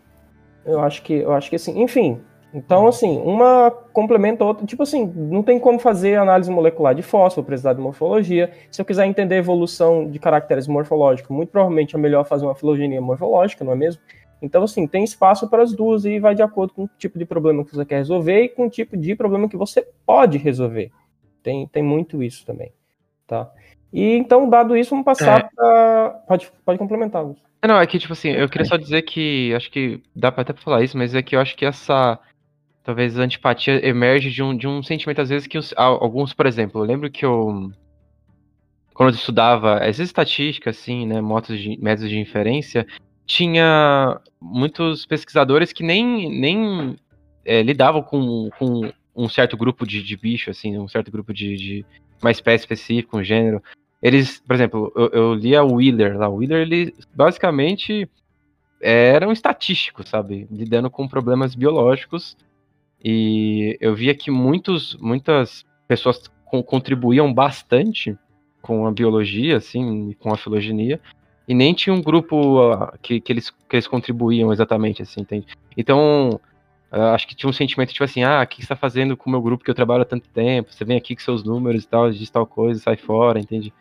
Eu acho que, eu acho que sim. Enfim, então, assim, uma complementa a outra. Tipo assim, não tem como fazer análise molecular de fósforo, precisar de morfologia. Se eu quiser entender a evolução de caracteres morfológicos, muito provavelmente é melhor fazer uma filogenia morfológica, não é mesmo? Então, assim, tem espaço para as duas e vai de acordo com o tipo de problema que você quer resolver e com o tipo de problema que você pode resolver. Tem, tem muito isso também, tá? E então, dado isso, vamos passar é. para. Pode, pode complementar, Luz. Não, é que, tipo assim, eu queria só dizer que. Acho que dá pra até pra falar isso, mas é que eu acho que essa. Talvez a antipatia emerge de um, de um sentimento, às vezes, que os, alguns, por exemplo, eu lembro que eu. Quando eu estudava essas estatísticas, assim, né, métodos de, métodos de inferência, tinha muitos pesquisadores que nem, nem é, lidavam com, com um certo grupo de, de bicho, assim, um certo grupo de, de uma espécie específica, um gênero. Eles, por exemplo, eu, eu li a Wheeler lá. O Wheeler, ele basicamente era um estatístico, sabe? Lidando com problemas biológicos. E eu via que muitos, muitas pessoas co contribuíam bastante com a biologia, assim, com a filogenia. E nem tinha um grupo uh, que, que, eles, que eles contribuíam exatamente, assim, entende? Então, Uh, acho que tinha um sentimento tipo assim, ah, o que você está fazendo com o meu grupo que eu trabalho há tanto tempo? Você vem aqui com seus números e tal, diz tal coisa, sai fora, entende?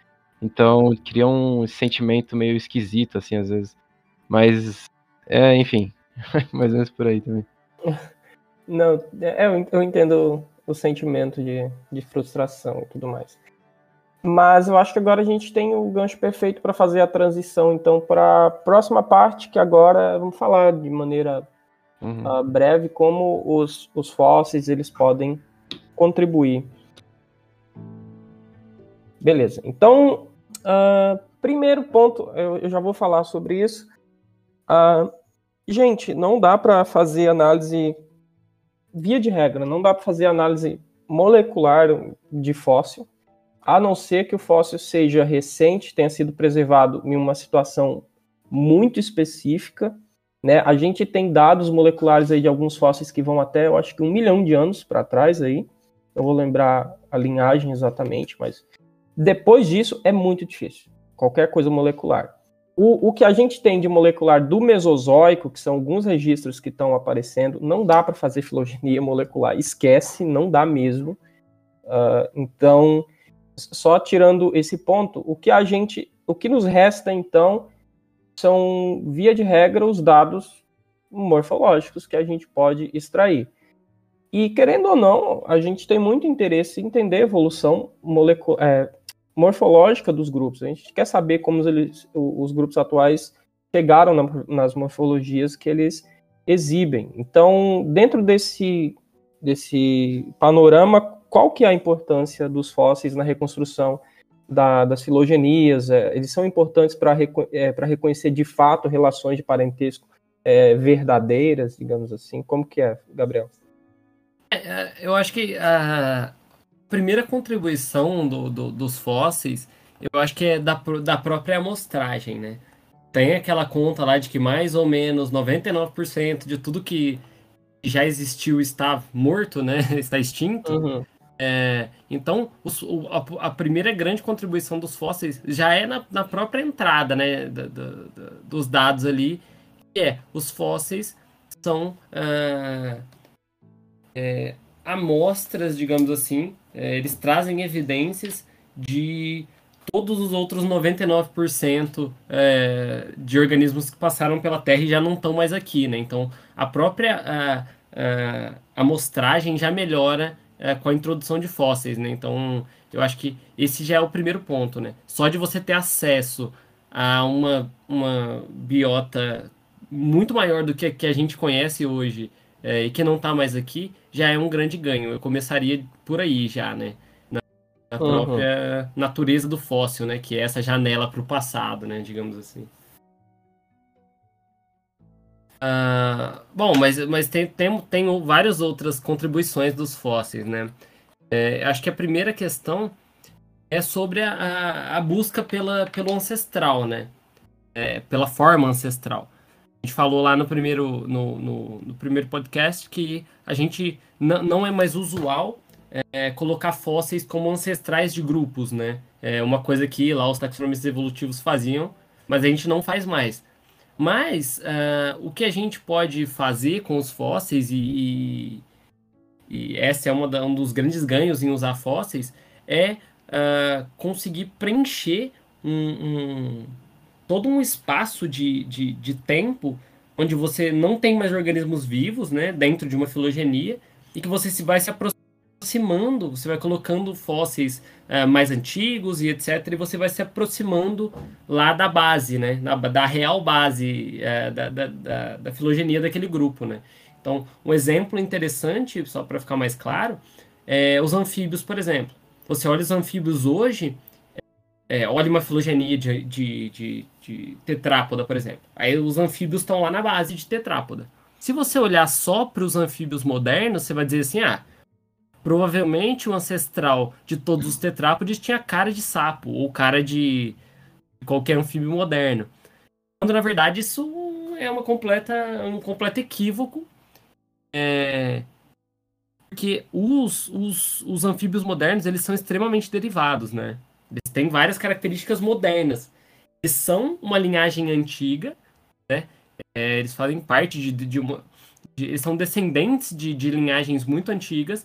Então cria um sentimento meio esquisito, assim, às vezes. Mas, é, enfim, [laughs] mais ou menos por aí também. [laughs] Não, é, eu entendo o sentimento de, de frustração e tudo mais. Mas eu acho que agora a gente tem o gancho perfeito para fazer a transição, então, para a próxima parte, que agora vamos falar de maneira uhum. uh, breve como os, os fósseis eles podem contribuir. Beleza. Então, uh, primeiro ponto, eu, eu, já vou falar sobre isso. Uh, gente, não dá para fazer análise via de regra, não dá para fazer análise molecular de fóssil, a não ser que o fóssil seja recente, tenha sido preservado em uma situação muito específica né? A gente tem dados moleculares aí de alguns fósseis que vão até, eu acho que um milhão de anos para trás aí. Eu vou lembrar a linhagem exatamente, mas depois disso é muito difícil. Qualquer coisa molecular. O, o que a gente tem de molecular do Mesozoico, que são alguns registros que estão aparecendo, não dá para fazer filogenia molecular. Esquece, não dá mesmo. Uh, então, só tirando esse ponto, o que a gente, o que nos resta então são, via de regra, os dados morfológicos que a gente pode extrair. E, querendo ou não, a gente tem muito interesse em entender evolução é, morfológica dos grupos. A gente quer saber como eles, os grupos atuais chegaram na, nas morfologias que eles exibem. Então, dentro desse, desse panorama, qual que é a importância dos fósseis na reconstrução da, das filogenias, é, eles são importantes para reco é, reconhecer de fato relações de parentesco é, verdadeiras, digamos assim. Como que é, Gabriel? É, é, eu acho que a primeira contribuição do, do, dos fósseis, eu acho que é da, da própria amostragem, né? Tem aquela conta lá de que mais ou menos 99% de tudo que já existiu está morto, né? [laughs] Está extinto. Uhum. É, então, os, o, a, a, primeira grande contribuição dos fósseis já é na, na própria entrada né, dos dados ali, que é os fósseis são ah, é, amostras, digamos assim, é, eles trazem evidências de todos os outros 99% é, de organismos que passaram pela Terra e já não estão mais aqui. Né? Então, a própria a, a amostragem já melhora é, com a introdução de fósseis, né? Então, Eu acho que esse já é o primeiro ponto, né? Só de você ter acesso a uma, uma biota muito maior do que, que a gente conhece hoje é, e que não está mais aqui, já é um grande ganho. Eu começaria por aí já, né? Na, na uhum. própria natureza do fóssil, né? Que é essa janela para o passado, né? Digamos assim. Uh, bom, mas, mas tem, tem, tem várias outras contribuições dos fósseis, né? É, acho que a primeira questão é sobre a, a, a busca pela, pelo ancestral, né? É, pela forma ancestral. Gente falou lá no primeiro, no, no, no primeiro podcast que a gente não é mais usual é, colocar fósseis como ancestrais de grupos, né? É uma coisa que lá os taxonomistas evolutivos faziam, mas a gente não faz mais. Mas uh, o que a gente pode fazer com os fósseis, e, e, e esse é da, um dos grandes ganhos em usar fósseis, é uh, conseguir preencher um, um, todo um espaço de, de, de tempo onde você não tem mais organismos vivos né, dentro de uma filogenia e que você se vai se aproximando, você vai colocando fósseis uh, mais antigos e etc. E você vai se aproximando lá da base, né? Da, da real base uh, da, da, da, da, filogenia daquele grupo, né? Então, um exemplo interessante, só para ficar mais claro, é os anfíbios, por exemplo. Você olha os anfíbios hoje, é, olha uma filogenia de, de, de, de tetrápoda, por exemplo. Aí os anfíbios estão lá na base de tetrápoda. Se você olhar só para os anfíbios modernos, você vai dizer assim, ah, Provavelmente o ancestral de todos os tetrápodes tinha cara de sapo ou cara de qualquer anfíbio moderno. Quando na verdade isso é uma completa, um completo equívoco. É... Porque os, os, os anfíbios modernos eles são extremamente derivados, né? Eles têm várias características modernas. Eles são uma linhagem antiga, né? É, eles fazem parte de, de, uma. De, eles são descendentes de, linhagens muito antigas,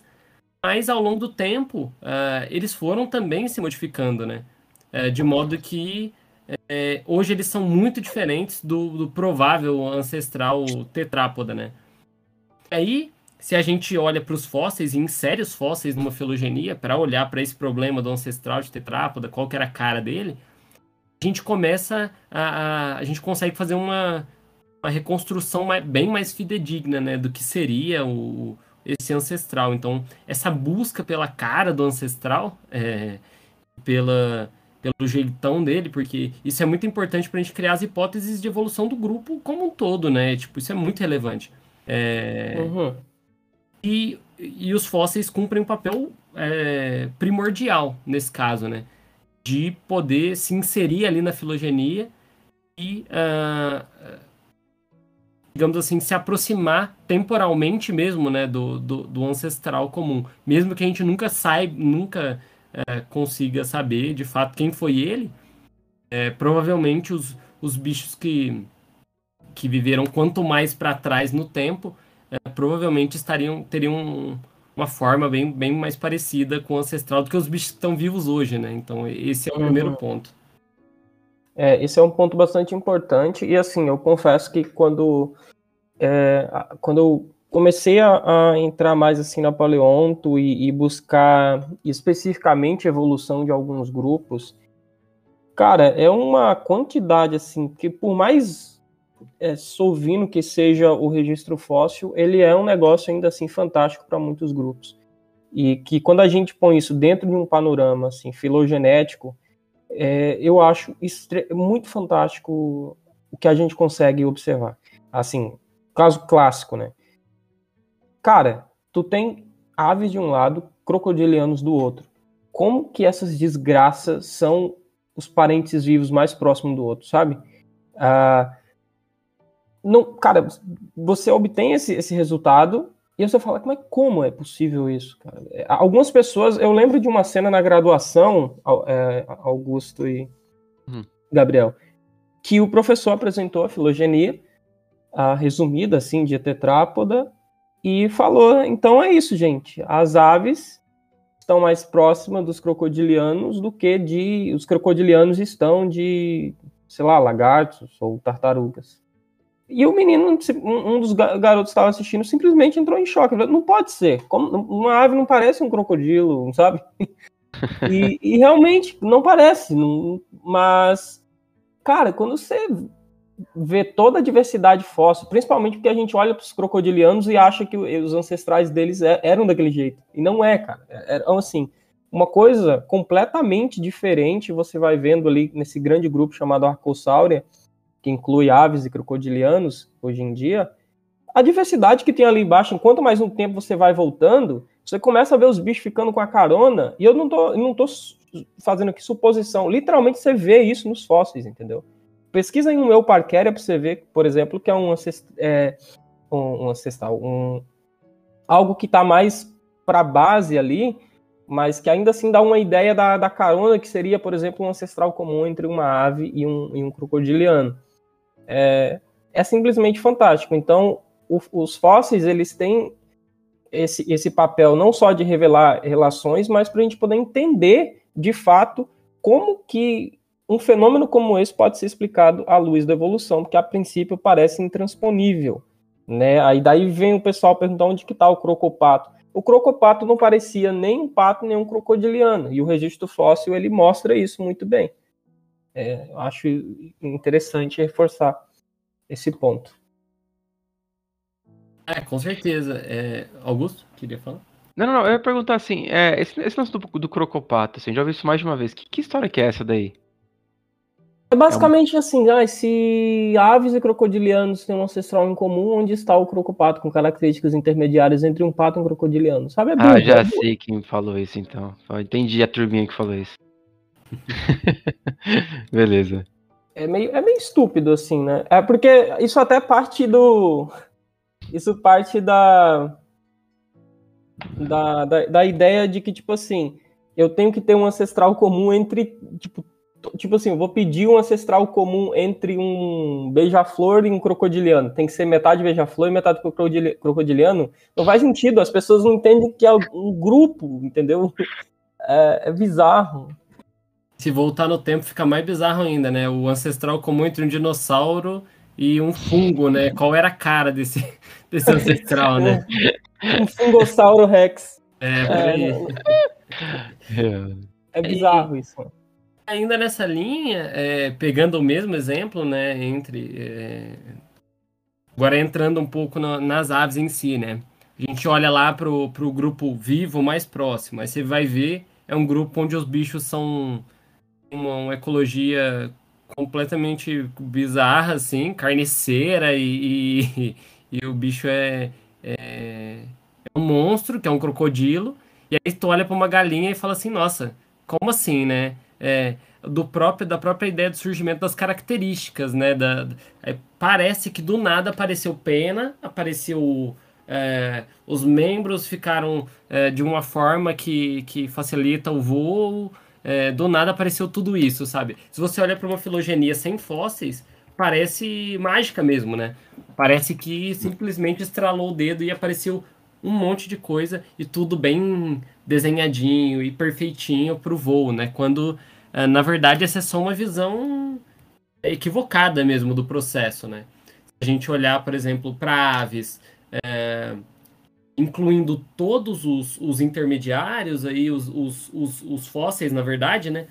mas ao longo do tempo, uh, eles foram também se modificando, né? Uh, de modo que uh, hoje eles são muito diferentes do, do, provável ancestral tetrápoda, né? Aí, se a gente olha para os fósseis e insere os fósseis numa filogenia para olhar para esse problema do ancestral de tetrápoda, qual que era a cara dele, a gente começa a, a, a gente consegue fazer uma, uma reconstrução mais, bem mais fidedigna, né, do que seria o esse ancestral. Então, essa busca pela cara do ancestral, é, pela, pelo jeitão dele, porque isso é muito importante para a gente criar as hipóteses de evolução do grupo como um todo, né? Tipo, isso é muito relevante. É, uhum. e, e os fósseis cumprem um papel é, primordial nesse caso, né? De poder se inserir ali na filogenia e uh, digamos assim, se aproximar temporalmente mesmo, né, do, do, do ancestral comum. Mesmo que a gente nunca saiba, nunca é, consiga saber de fato quem foi ele, é, provavelmente os, os bichos que, que viveram quanto mais para trás no tempo, é, provavelmente estariam teriam uma forma bem, bem mais parecida com o ancestral do que os bichos que estão vivos hoje, né? Então esse é o uhum. primeiro ponto. É, esse é um ponto bastante importante e assim, eu confesso que quando, é, quando eu comecei a, a, entrar mais assim na paleonto e, e, buscar especificamente a evolução de alguns grupos, cara, é uma quantidade assim que por mais é, sovino que seja o registro fóssil, ele é um negócio ainda assim fantástico para muitos grupos. E que quando a gente põe isso dentro de um panorama assim filogenético, é, eu acho muito fantástico o que a gente consegue observar. Assim, caso clássico, né? Cara, tu tem aves de um lado, crocodilianos do outro. Como que essas desgraças são os parentes vivos mais próximos do outro, sabe? Ah, não, cara, você obtém esse, esse resultado e você fala, como é, como é possível isso, cara? É, algumas pessoas, eu lembro de uma cena na graduação, é, Augusto e hum. Gabriel, que o professor apresentou a filogenia, a resumida assim de tetrápoda, e falou, então é isso, gente. As aves estão mais próximas dos crocodilianos do que de os crocodilianos estão de, sei lá, lagartos ou tartarugas. E o menino, um dos garotos que estava assistindo, simplesmente entrou em choque. Não pode ser. Como, uma ave não parece um crocodilo, sabe? [laughs] E, e realmente, não parece, não, mas, cara, quando você vê toda a diversidade fóssil, principalmente porque a gente olha para os crocodilianos e acha que os ancestrais deles é, eram daquele jeito. E não é, cara. É, é assim, uma coisa completamente diferente você vai vendo ali nesse grande grupo chamado Arcosáurea, que inclui aves e crocodilianos hoje em dia, a diversidade que tem ali embaixo, enquanto mais um tempo você vai voltando, você começa a ver os bichos ficando com a carona, e eu não tô, não tô fazendo aqui suposição, literalmente você vê isso nos fósseis, entendeu? Pesquisa em um meu parquéria para você ver, por exemplo, que é um, é, um, um ancestral, um, algo que está mais para base ali, mas que ainda assim dá uma ideia da, da carona que seria, por exemplo, um ancestral comum entre uma ave e um, e um crocodiliano. É, é simplesmente fantástico. Então, o, os fósseis, eles têm esse, esse papel não só de revelar relações, mas para a gente poder entender, de fato, como que um fenômeno como esse pode ser explicado à luz da evolução, porque a princípio parece intransponível. Né? Aí daí vem o pessoal perguntar onde que está o crocopato. O crocopato não parecia nem um pato nem um crocodiliano, e o registro fóssil ele mostra isso muito bem. É, eu acho interessante reforçar esse ponto. É, com certeza. É, Augusto, queria falar? Não, não, não, eu ia perguntar assim, é, esse, esse lance do, do crocopato, assim, já ouvi isso mais de uma vez. Que, que história que é essa daí? É basicamente é um... assim, ah, se aves e crocodilianos têm um ancestral em comum, onde está o crocopato com características intermediárias entre um pato e um crocodiliano? Sabe? É ah, já sei quem falou isso então. Entendi a turminha que falou isso. [laughs] Beleza. É meio, é meio estúpido, assim, né? É porque isso até parte do. Isso parte da, da, da, da ideia de que, tipo assim, eu tenho que ter um ancestral comum entre, tipo, tipo assim, eu vou pedir um ancestral comum entre um beija-flor e um crocodiliano. Tem que ser metade beija-flor e metade crocodiliano. Não faz sentido, as pessoas não entendem que é um grupo, entendeu? [laughs] É, é bizarro. Se voltar no tempo, fica mais bizarro ainda, né? O ancestral comum entre um dinossauro e um fungo, né? Qual era a cara desse, [laughs] desse ancestral, né? [laughs] um fungossauro rex. É, por aí. É, é bizarro isso. Ainda nessa linha, é, pegando o mesmo exemplo, né, entre... É... Agora entrando um pouco no, nas aves em si, né? A gente olha lá pro, pro grupo vivo mais próximo, aí você vai ver, é um grupo onde os bichos são uma, ecologia completamente bizarra, assim, carniceira e, e, [laughs] e o bicho é, é, é, um monstro, que é um crocodilo, e aí tu olha para uma galinha e fala assim, nossa, como assim, né? é, do próprio, da própria ideia do surgimento das características, né? Da, é, parece que do nada apareceu pena, apareceu. É, os membros ficaram é, de uma forma que, que facilita o voo. É, do nada apareceu tudo isso, sabe? Se você olha para uma filogenia sem fósseis, parece mágica mesmo, né? Parece que simplesmente estralou o dedo e apareceu um monte de coisa e tudo bem desenhadinho e perfeitinho para o voo, né? Quando é, na verdade, essa é só uma visão equivocada mesmo do processo, né? Se a gente olhar, por exemplo, para aves, é, incluindo todos os, os intermediários, aí, os, os, os, fósseis, na verdade, né?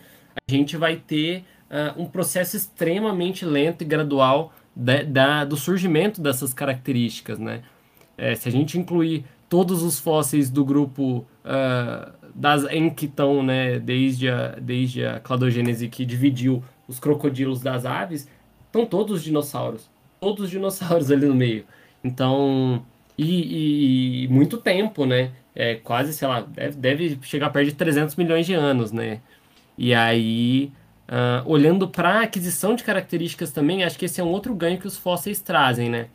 A gente vai ter uh, um processo extremamente lento e gradual da, da, do surgimento dessas características, né? É, se a gente incluir todos os fósseis do grupo uh, das Enquitão, né, desde a, desde a cladogênese que dividiu os crocodilos das aves, estão todos os dinossauros. Todos os dinossauros [laughs] ali no meio. Então, e, e, muito tempo, né? É, quase, sei lá, deve, deve, chegar perto de 300 milhões de anos, né? E aí, uh, olhando para a aquisição de características também, acho que esse é um outro ganho que os fósseis trazem, né?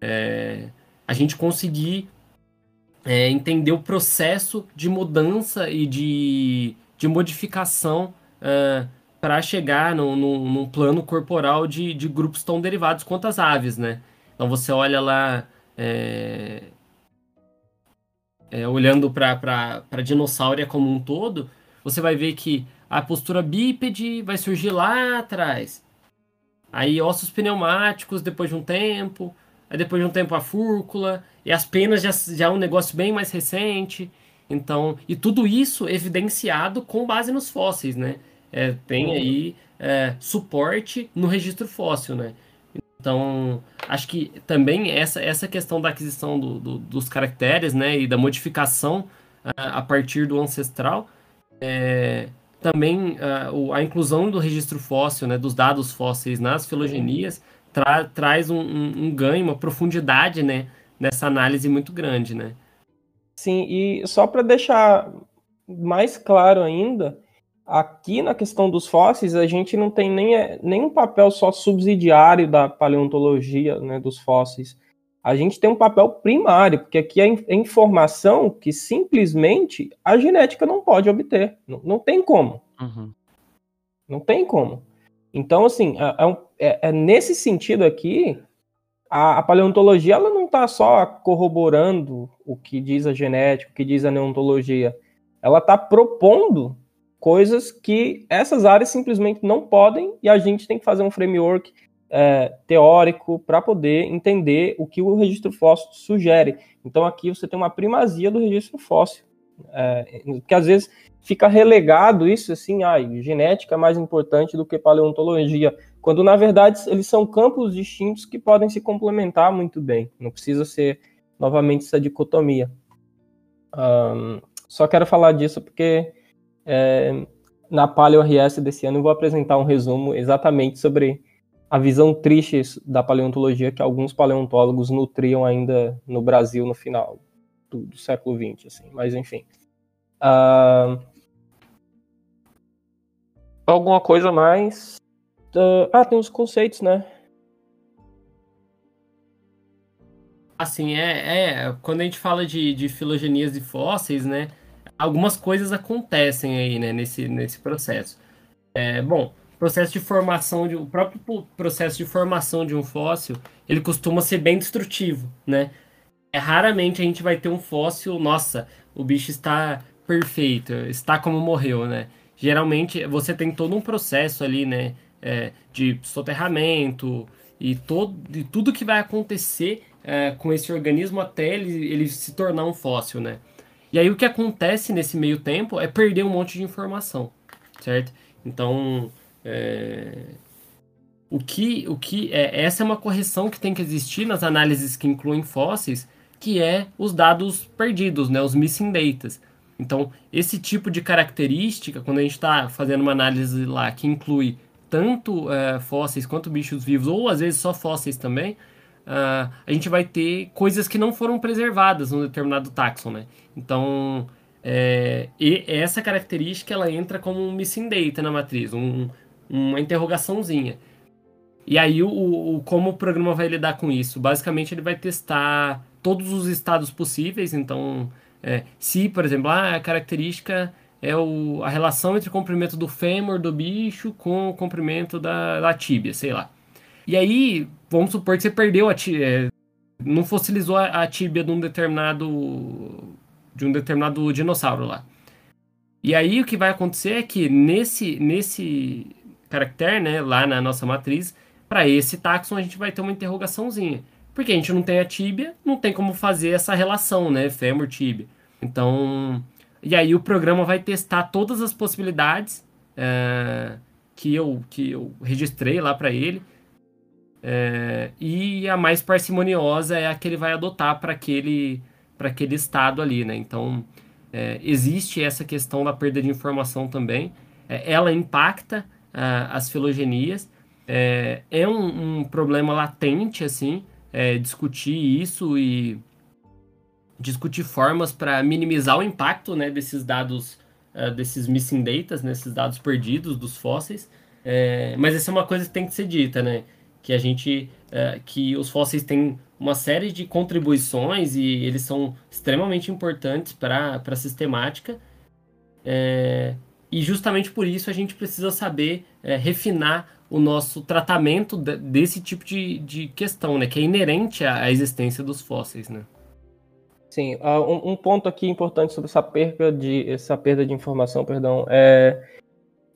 É, a gente conseguir é, entender o processo de mudança e de, de modificação uh, para chegar no, num plano corporal de, de grupos tão derivados quanto as aves, né? Então você olha lá, é, é, olhando para a dinossauro como um todo, você vai ver que a postura bípede vai surgir lá atrás. Aí ossos pneumáticos depois de um tempo, aí depois de um tempo a fúrcula, e as penas já, já é um negócio bem mais recente. Então, e tudo isso evidenciado com base nos fósseis, né? É, tem aí é, suporte no registro fóssil, né? Então, acho que também essa, essa questão da aquisição do, do, dos caracteres, né, e da modificação a, a partir do ancestral, é, também a, a, inclusão do registro fóssil, né, dos dados fósseis nas filogenias, tra, traz um, um, um ganho, uma profundidade, né, nessa análise muito grande, né. Sim, e só para deixar mais claro ainda, aqui na questão dos fósseis, a gente não tem nem, é, nem um papel só subsidiário da paleontologia né, dos fósseis. A gente tem um papel primário, porque aqui é informação que simplesmente a genética não pode obter. Não, não tem como. Uhum. Não tem como. Então, assim, é, é, é nesse sentido aqui, a, a, paleontologia ela não está só corroborando o que diz a genética, o que diz a neontologia. Ela está propondo coisas que essas áreas simplesmente não podem e a gente tem que fazer um framework é, teórico para poder entender o que o registro fóssil sugere. Então aqui você tem uma primazia do registro fóssil, é, que às vezes fica relegado isso assim, ah, genética é mais importante do que paleontologia, quando na verdade eles são campos distintos que podem se complementar muito bem. Não precisa ser novamente essa dicotomia. Um, só quero falar disso porque é, na Paleo RS desse ano eu vou apresentar um resumo exatamente sobre a visão triste da paleontologia que alguns paleontólogos nutriam ainda no Brasil no final do, do século XX, assim. Mas enfim. Uh, alguma coisa mais? Uh, ah, tem os conceitos, né? Assim, é, é quando a gente fala de, de filogenias de fósseis, né? Algumas coisas acontecem aí, né, nesse, nesse processo. É, bom, processo de formação de o próprio processo de formação de um fóssil, ele costuma ser bem destrutivo, né? É raramente a gente vai ter um fóssil, nossa, o bicho está perfeito, está como morreu, né? Geralmente você tem todo um processo ali, né, é, de soterramento e todo e tudo que vai acontecer é, com esse organismo até ele, ele se tornar um fóssil, né? E aí o que acontece nesse meio tempo é perder um monte de informação, certo? Então, é... o que, o que é, essa é uma correção que tem que existir nas análises que incluem fósseis, que é os dados perdidos, né, os missing data. Então, esse tipo de característica, quando a gente está fazendo uma análise lá que inclui tanto é, fósseis quanto bichos vivos, ou às vezes só fósseis também, uh, a gente vai ter coisas que não foram preservadas num determinado táxon, né? Então, é, essa característica ela entra como um missing data na matriz, um, uma interrogaçãozinha. E aí, o, o, como o programa vai lidar com isso? Basicamente, ele vai testar todos os estados possíveis. Então, é, se, por exemplo, ah, a característica é o, a relação entre o comprimento do fêmur do bicho com o comprimento da, da tíbia, sei lá. E aí, vamos supor que você perdeu a tíbia, é, não fossilizou a, tíbia de um determinado de um determinado dinossauro lá. E aí o que vai acontecer é que nesse nesse caractere, né, lá na nossa matriz, para esse táxon a gente vai ter uma interrogaçãozinha. Porque a gente não tem a tíbia, não tem como fazer essa relação, né, fêmur tíbia. Então, e aí o programa vai testar todas as possibilidades é, que eu que eu registrei lá para ele é, e a mais parcimoniosa é a que ele vai adotar para aquele, aquele estado ali, né? Então, é, existe essa questão da perda de informação também. É, ela impacta as filogenias. É, é um, um, problema latente, assim, é, discutir isso e discutir formas para minimizar o impacto né, desses dados, uh, desses missing data, nesses dados perdidos dos fósseis. Mas essa é uma coisa que tem que ser dita, né? Que a gente é, que os fósseis têm uma série de contribuições e eles são extremamente importantes para a sistemática. É, e justamente por isso a gente precisa saber é, refinar o nosso tratamento de, desse tipo de, de questão, né, que é inerente à, à existência dos fósseis. Né? Sim, uh, um, um, ponto aqui importante sobre essa perda de, essa perda de informação, perdão, é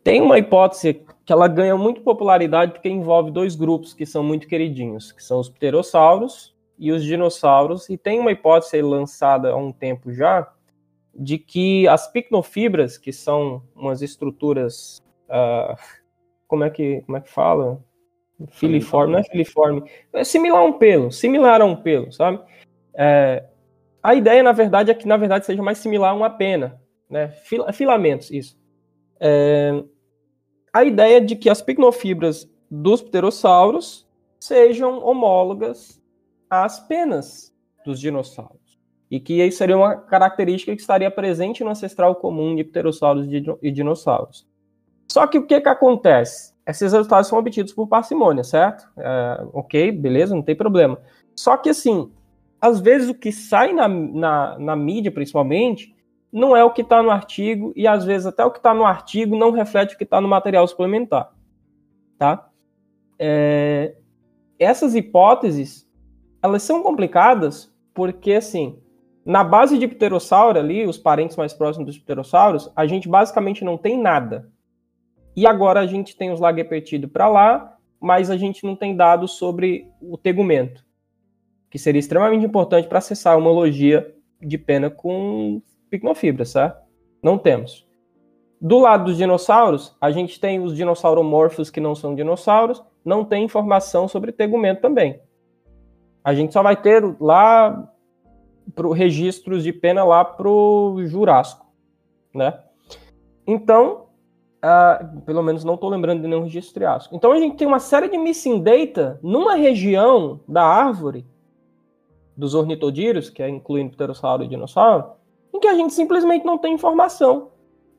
tem uma hipótese que ela ganha muito popularidade porque envolve dois grupos que são muito queridinhos, que são os pterossauros e os dinossauros, e tem uma hipótese lançada há um tempo já, de que as picnofibras, que são umas estruturas, uh, como é que como é que fala? Filiforme, não é filiforme, é similar a um pelo, similar a um pelo, sabe? É, a ideia, na verdade, é que na verdade seja mais similar a uma pena, né? Fil filamentos, isso. É, a ideia de que as picnofibras dos pterossauros sejam homólogas às penas dos dinossauros. E que isso seria uma característica que estaria presente no ancestral comum de pterossauros e dinossauros. Só que o que, que acontece? Esses resultados são obtidos por parcimônia, certo? É, ok, beleza, não tem problema. Só que, assim, às vezes o que sai na, na, na mídia, principalmente, não é o que está no artigo, e às vezes até o que está no artigo não reflete o que está no material suplementar. Tá? É, essas hipóteses, elas são complicadas porque, assim, na base de pterossauro ali, os parentes mais próximos dos pterossauros, a gente basicamente não tem nada. E agora a gente tem os laguepertido para lá, mas a gente não tem dados sobre o tegumento, que seria extremamente importante para acessar a homologia de pena com picnofibra, certo? Não temos. Do lado dos dinossauros, a gente tem os dinossauromorfos que não são dinossauros, não tem informação sobre tegumento também. A gente só vai ter lá pro registros de pena lá pro Jurássico, né? Então, uh, pelo menos não estou lembrando de nenhum registro triássico. Então a gente tem uma série de missing data numa região da árvore dos ornitodírios, que é incluindo pterossauro e dinossauro, que a gente simplesmente não tem informação.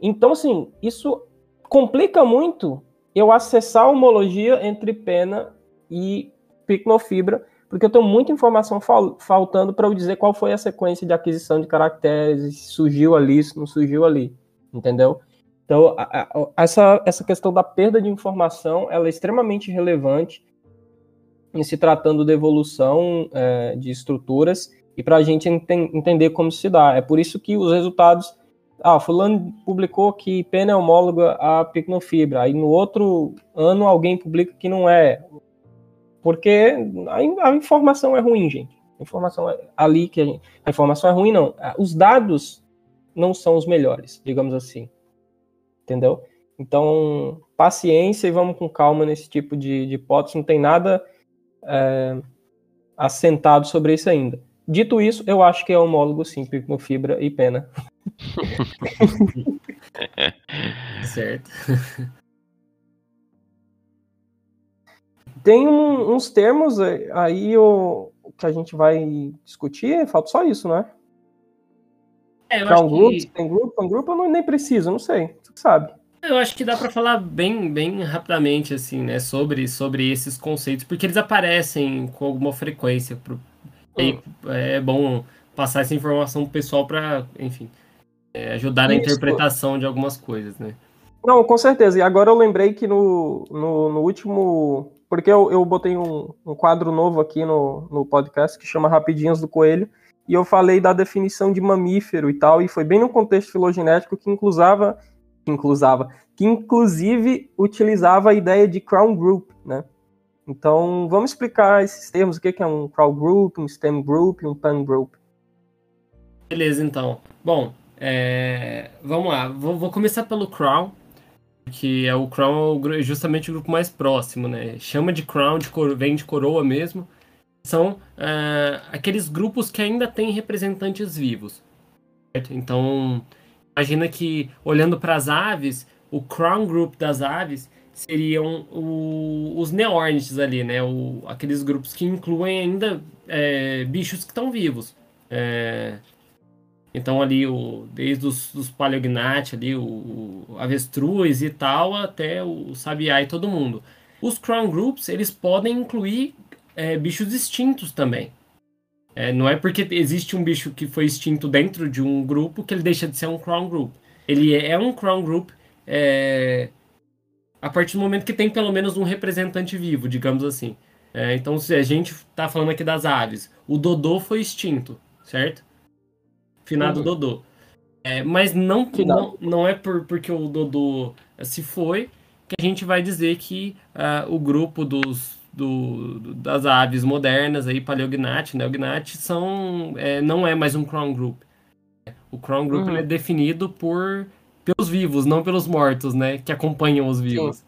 Então, assim, isso complica muito eu acessar a homologia entre pena e picnofibra, porque eu tenho muita informação fal faltando para eu dizer qual foi a sequência de aquisição de caracteres, se surgiu ali, se não surgiu ali, entendeu? Então, a, a, essa, essa questão da perda de informação ela é extremamente relevante em se tratando de evolução é, de estruturas e para a gente enten entender como se dá. É por isso que os resultados ah, fulano publicou que pena é homóloga a picnofibra, aí no outro ano alguém publica que não é, porque a, a informação é ruim, gente. A informação é ali que a, gente, a informação é ruim, não. Os dados não são os melhores, digamos assim. Entendeu? Então, paciência e vamos com calma nesse tipo de, de hipótese. Não tem nada é, assentado sobre isso ainda. Dito isso, eu acho que é homólogo sim, picnofibra e pena. [laughs] certo. Tem um, uns termos aí o, que a gente vai discutir, falta só isso, né? É, eu acho grupo, que... tem grupo, tem grupo, eu não, nem preciso, não sei, você sabe. Eu acho que dá para falar bem, bem rapidamente, assim, né, sobre, sobre esses conceitos, porque eles aparecem com alguma frequência. Pro... Hum. é bom passar essa informação pro pessoal para, enfim, é, ajudar na Isso. interpretação de algumas coisas, né? Não, com certeza. E agora eu lembrei que no, no, no último. Porque eu, eu botei um, um, quadro novo aqui no, no podcast que chama Rapidinhas do Coelho. E eu falei da definição de mamífero e tal. E foi bem no contexto filogenético que inclusava. Que inclusava. Que inclusive utilizava a ideia de crown group, né? Então, vamos explicar esses termos, o que é um crown group, um stem group um pan group. Beleza, então. Bom, é, vamos lá, vou, vou, começar pelo Crown, que é o Crown é justamente o grupo mais próximo, né? Chama de Crown, de vem de coroa mesmo. São é, aqueles grupos que ainda têm representantes vivos. Certo? Então, imagina que, olhando para as aves, o Crown Group das aves seriam o, os neórnites ali, né? O, aqueles grupos que incluem ainda é, bichos que estão vivos. É, então ali o desde os, os ali o, o, avestruz e tal até o sabiá e todo mundo. Os crown groups eles podem incluir é, bichos extintos também. É, não é porque existe um bicho que foi extinto dentro de um grupo que ele deixa de ser um crown group. Ele é um crown group é, a partir do momento que tem pelo menos um representante vivo, digamos assim. É, então se a gente está falando aqui das aves, o dodô foi extinto, certo? finado uhum. Dodô. É, mas não, não, não é por, porque o Dodô se foi que a gente vai dizer que uh, o grupo dos, do, das aves modernas, aí, Paleognat, Neognat, são, é, não é mais um Crown Group. O Crown Group uhum. é definido por pelos vivos, não pelos mortos, né? Que acompanham os vivos. Sim.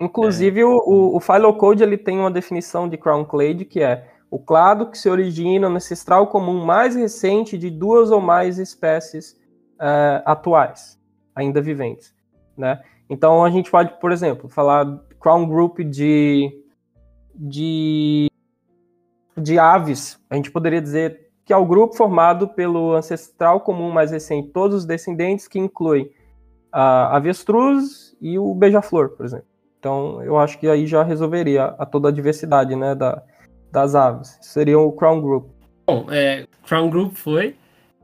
Inclusive, é. o, o Philo Code ele tem uma definição de Crown Clade que é o clado que se origina no ancestral comum mais recente de duas ou mais espécies uh, atuais, ainda viventes, né? Então a gente pode, por exemplo, falar Crown Group de de de aves. A gente poderia dizer que é o grupo formado pelo ancestral comum mais recente, todos os descendentes que incluem a avestruz e o beija-flor, por exemplo. Então, eu acho que aí já resolveria a toda a diversidade, né, da, das aves. Seria o Crown Group. Bom, é, Crown Group foi,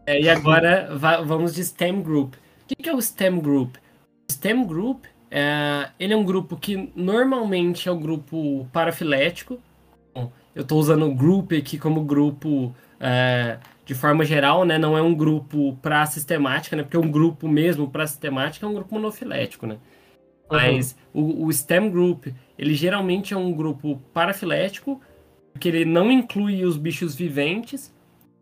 é, e agora vamos de STEM Group. O que, é o STEM Group? O STEM Group, é, ele é um grupo que normalmente é o um grupo parafilético. Bom, eu estou usando o group aqui como grupo é, de forma geral, né? Não é um grupo para sistemática, né? Porque um grupo mesmo para sistemática é um grupo monofilético, né? Uhum. Mas o, o STEM Group, ele geralmente é um grupo parafilético, porque ele não inclui os bichos viventes.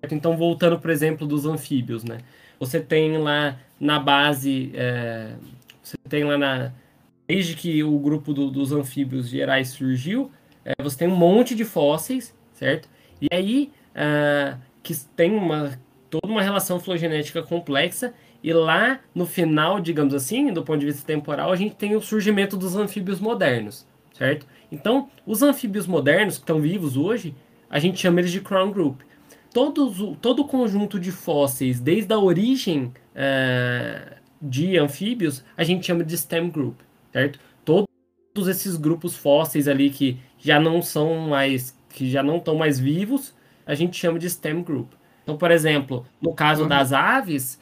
Certo? Então, voltando, por exemplo, dos anfíbios, né? Você tem lá na base, é, você tem lá na... Desde que o grupo do, dos anfíbios gerais surgiu, é, você tem um monte de fósseis, certo? E aí, uh, que tem uma, toda uma relação filogenética complexa, e lá no final, digamos assim, do ponto de vista temporal, a gente tem o surgimento dos anfíbios modernos, certo? Então, os anfíbios modernos que estão vivos hoje, a gente chama eles de Crown Group. Todos, todo o conjunto de fósseis, desde a origem uh, de anfíbios, a gente chama de STEM Group, certo? Todos esses grupos fósseis ali que já não são mais, que já não estão mais vivos, a gente chama de STEM Group. Então, por exemplo, no caso uhum. das aves,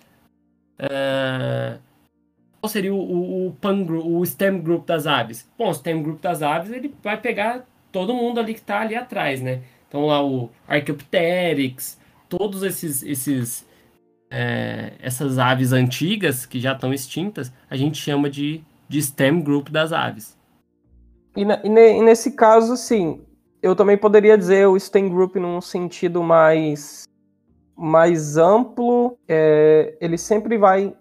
uh, qual seria o, o, o, pan, o STEM Group das aves? Bom, o STEM Group das aves ele vai pegar todo mundo ali que está ali atrás, né? Então lá o Archaeopteryx, todos esses, esses é, essas aves antigas que já estão extintas, a gente chama de, de STEM Group das aves. E, na, e, ne, e nesse caso, sim, eu também poderia dizer o STEM Group num sentido mais mais amplo, é, ele sempre vai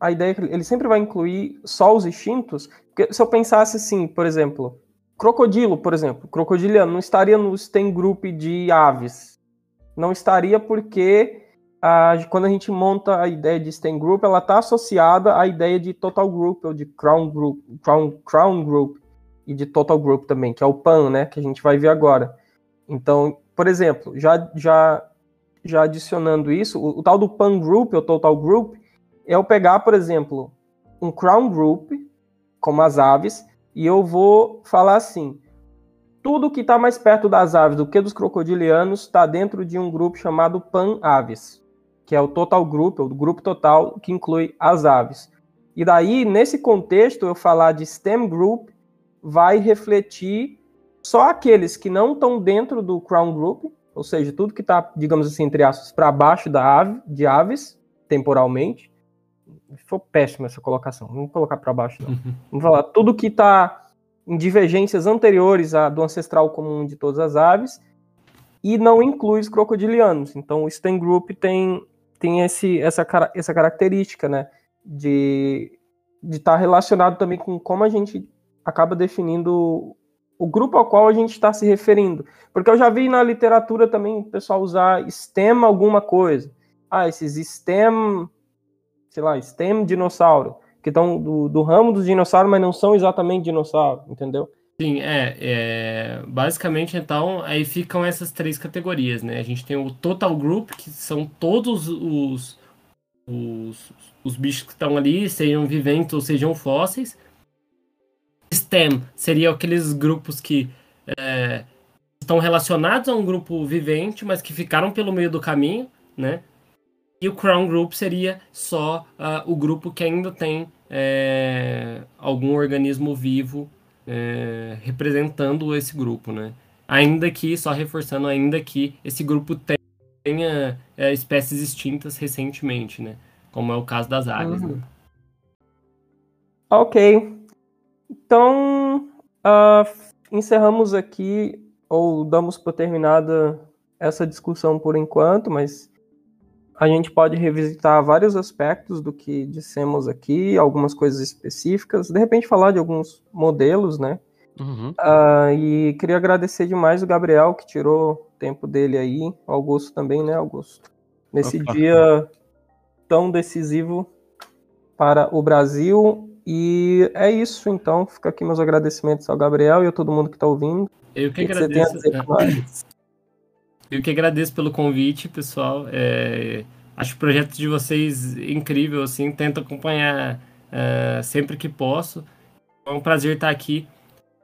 a ideia é ele sempre vai incluir só os extintos. Porque se eu pensasse assim, por exemplo, crocodilo, por exemplo, crocodiliano não estaria no STEM Group de aves. Não estaria porque quando a gente monta a ideia de STEM Group, ela está associada à ideia de Total Group ou de Crown Group, Crown, Crown Group e de Total Group também, que é o PAN, né, que a gente vai ver agora. Então, por exemplo, já, já, já adicionando isso, o, o tal do PAN Group ou Total Group é eu pegar, por exemplo, um Crown Group, como as aves, e eu vou falar assim, tudo que está mais perto das aves do que dos crocodilianos está dentro de um grupo chamado Pan Aves, que é o Total Group, o grupo total que inclui as aves. E daí, nesse contexto, eu falar de STEM Group vai refletir só aqueles que não estão dentro do Crown Group, ou seja, tudo que está, digamos assim, entre aspas, para baixo da ave, de aves, temporalmente. Foi péssima essa colocação, não vou colocar para baixo, não. Uhum. Vamos falar tudo que está em divergências anteriores à do ancestral comum de todas as aves e não inclui os crocodilianos. Então, o Stem Group tem, tem esse, essa, essa característica, né, de estar tá relacionado também com como a gente acaba definindo o grupo ao qual a gente está se referindo. Porque eu já vi na literatura também o pessoal usar STEM alguma coisa. Ah, esses STEM, sei lá, STEM dinossauro, que estão do, do ramo dos dinossauros, mas não são exatamente dinossauros, entendeu? Sim, é, é, Basicamente, então, aí ficam essas três categorias, né? A gente tem o Total Group, que são todos os, os, os bichos que estão ali, sejam viventes ou sejam fósseis. STEM seria aqueles grupos que é, estão relacionados a um grupo vivente, mas que ficaram pelo meio do caminho, né? E o Crown Group seria só uh, o grupo que ainda tem é, algum organismo vivo é, representando esse grupo, né? Ainda que, só reforçando, ainda que esse grupo tenha é, espécies extintas recentemente, né? Como é o caso das aves, uhum. né? Ok. Então, uh, encerramos aqui, ou damos por terminada essa discussão por enquanto, mas a gente pode revisitar vários aspectos do que dissemos aqui, algumas coisas específicas, de repente falar de alguns modelos, né? Uhum. Uh, e queria agradecer demais o Gabriel que tirou tempo dele aí, o Augusto também, né, Augusto? Nesse Opa. dia tão decisivo para o Brasil. E é isso, então. Fica aqui meus agradecimentos ao Gabriel e a todo mundo que está ouvindo. Eu que, que agradeço. Que Eu que agradeço pelo convite, pessoal. É, acho o projeto de vocês incrível, assim. Tento acompanhar uh, sempre que posso. É um prazer estar aqui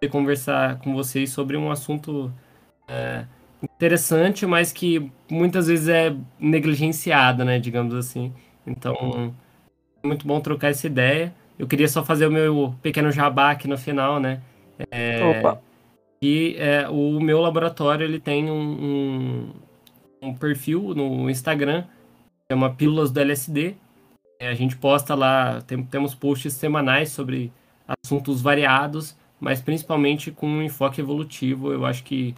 e conversar com vocês sobre um assunto uh, interessante, mas que muitas vezes é negligenciado, né? Digamos assim. Então, é muito bom trocar essa ideia. Eu queria só fazer o meu pequeno jabá aqui no final, né? É, Opa! E é, o meu laboratório ele tem um, um, um perfil no Instagram, é uma Pílulas do LSD. É, a gente posta lá, tem, temos posts semanais sobre assuntos variados, mas principalmente com um enfoque evolutivo. Eu acho que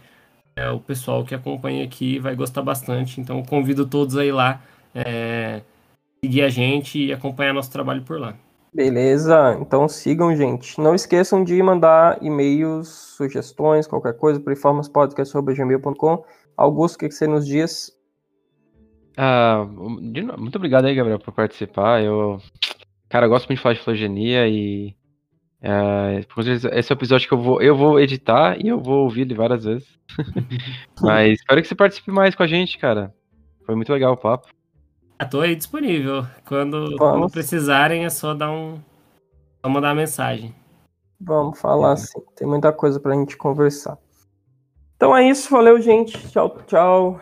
é, o pessoal que acompanha aqui vai gostar bastante. Então convido todos aí lá, é, seguir a gente e acompanhar nosso trabalho por lá. Beleza, então sigam, gente. Não esqueçam de mandar e-mails, sugestões, qualquer coisa, para informaspodcast.gmail.com. Augusto, o que, você nos diz? Ah, muito obrigado aí, Gabriel, por participar. Eu, cara, eu gosto muito de falar de filogenia e é, esse é o episódio que eu vou, eu vou editar e eu vou ouvir ele várias vezes. [laughs] Mas espero que você participe mais com a gente, cara. Foi muito legal o papo. Estou aí disponível. Quando, quando, precisarem, é só dar um. Só mandar uma mensagem. Vamos falar é. sim. Tem muita coisa pra gente conversar. Então é isso. Valeu, gente. Tchau, tchau.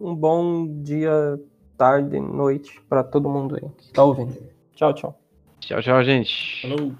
Um bom dia, tarde, noite para todo mundo aí que tá ouvindo. Tchau, tchau. Tchau, tchau, gente. Falou.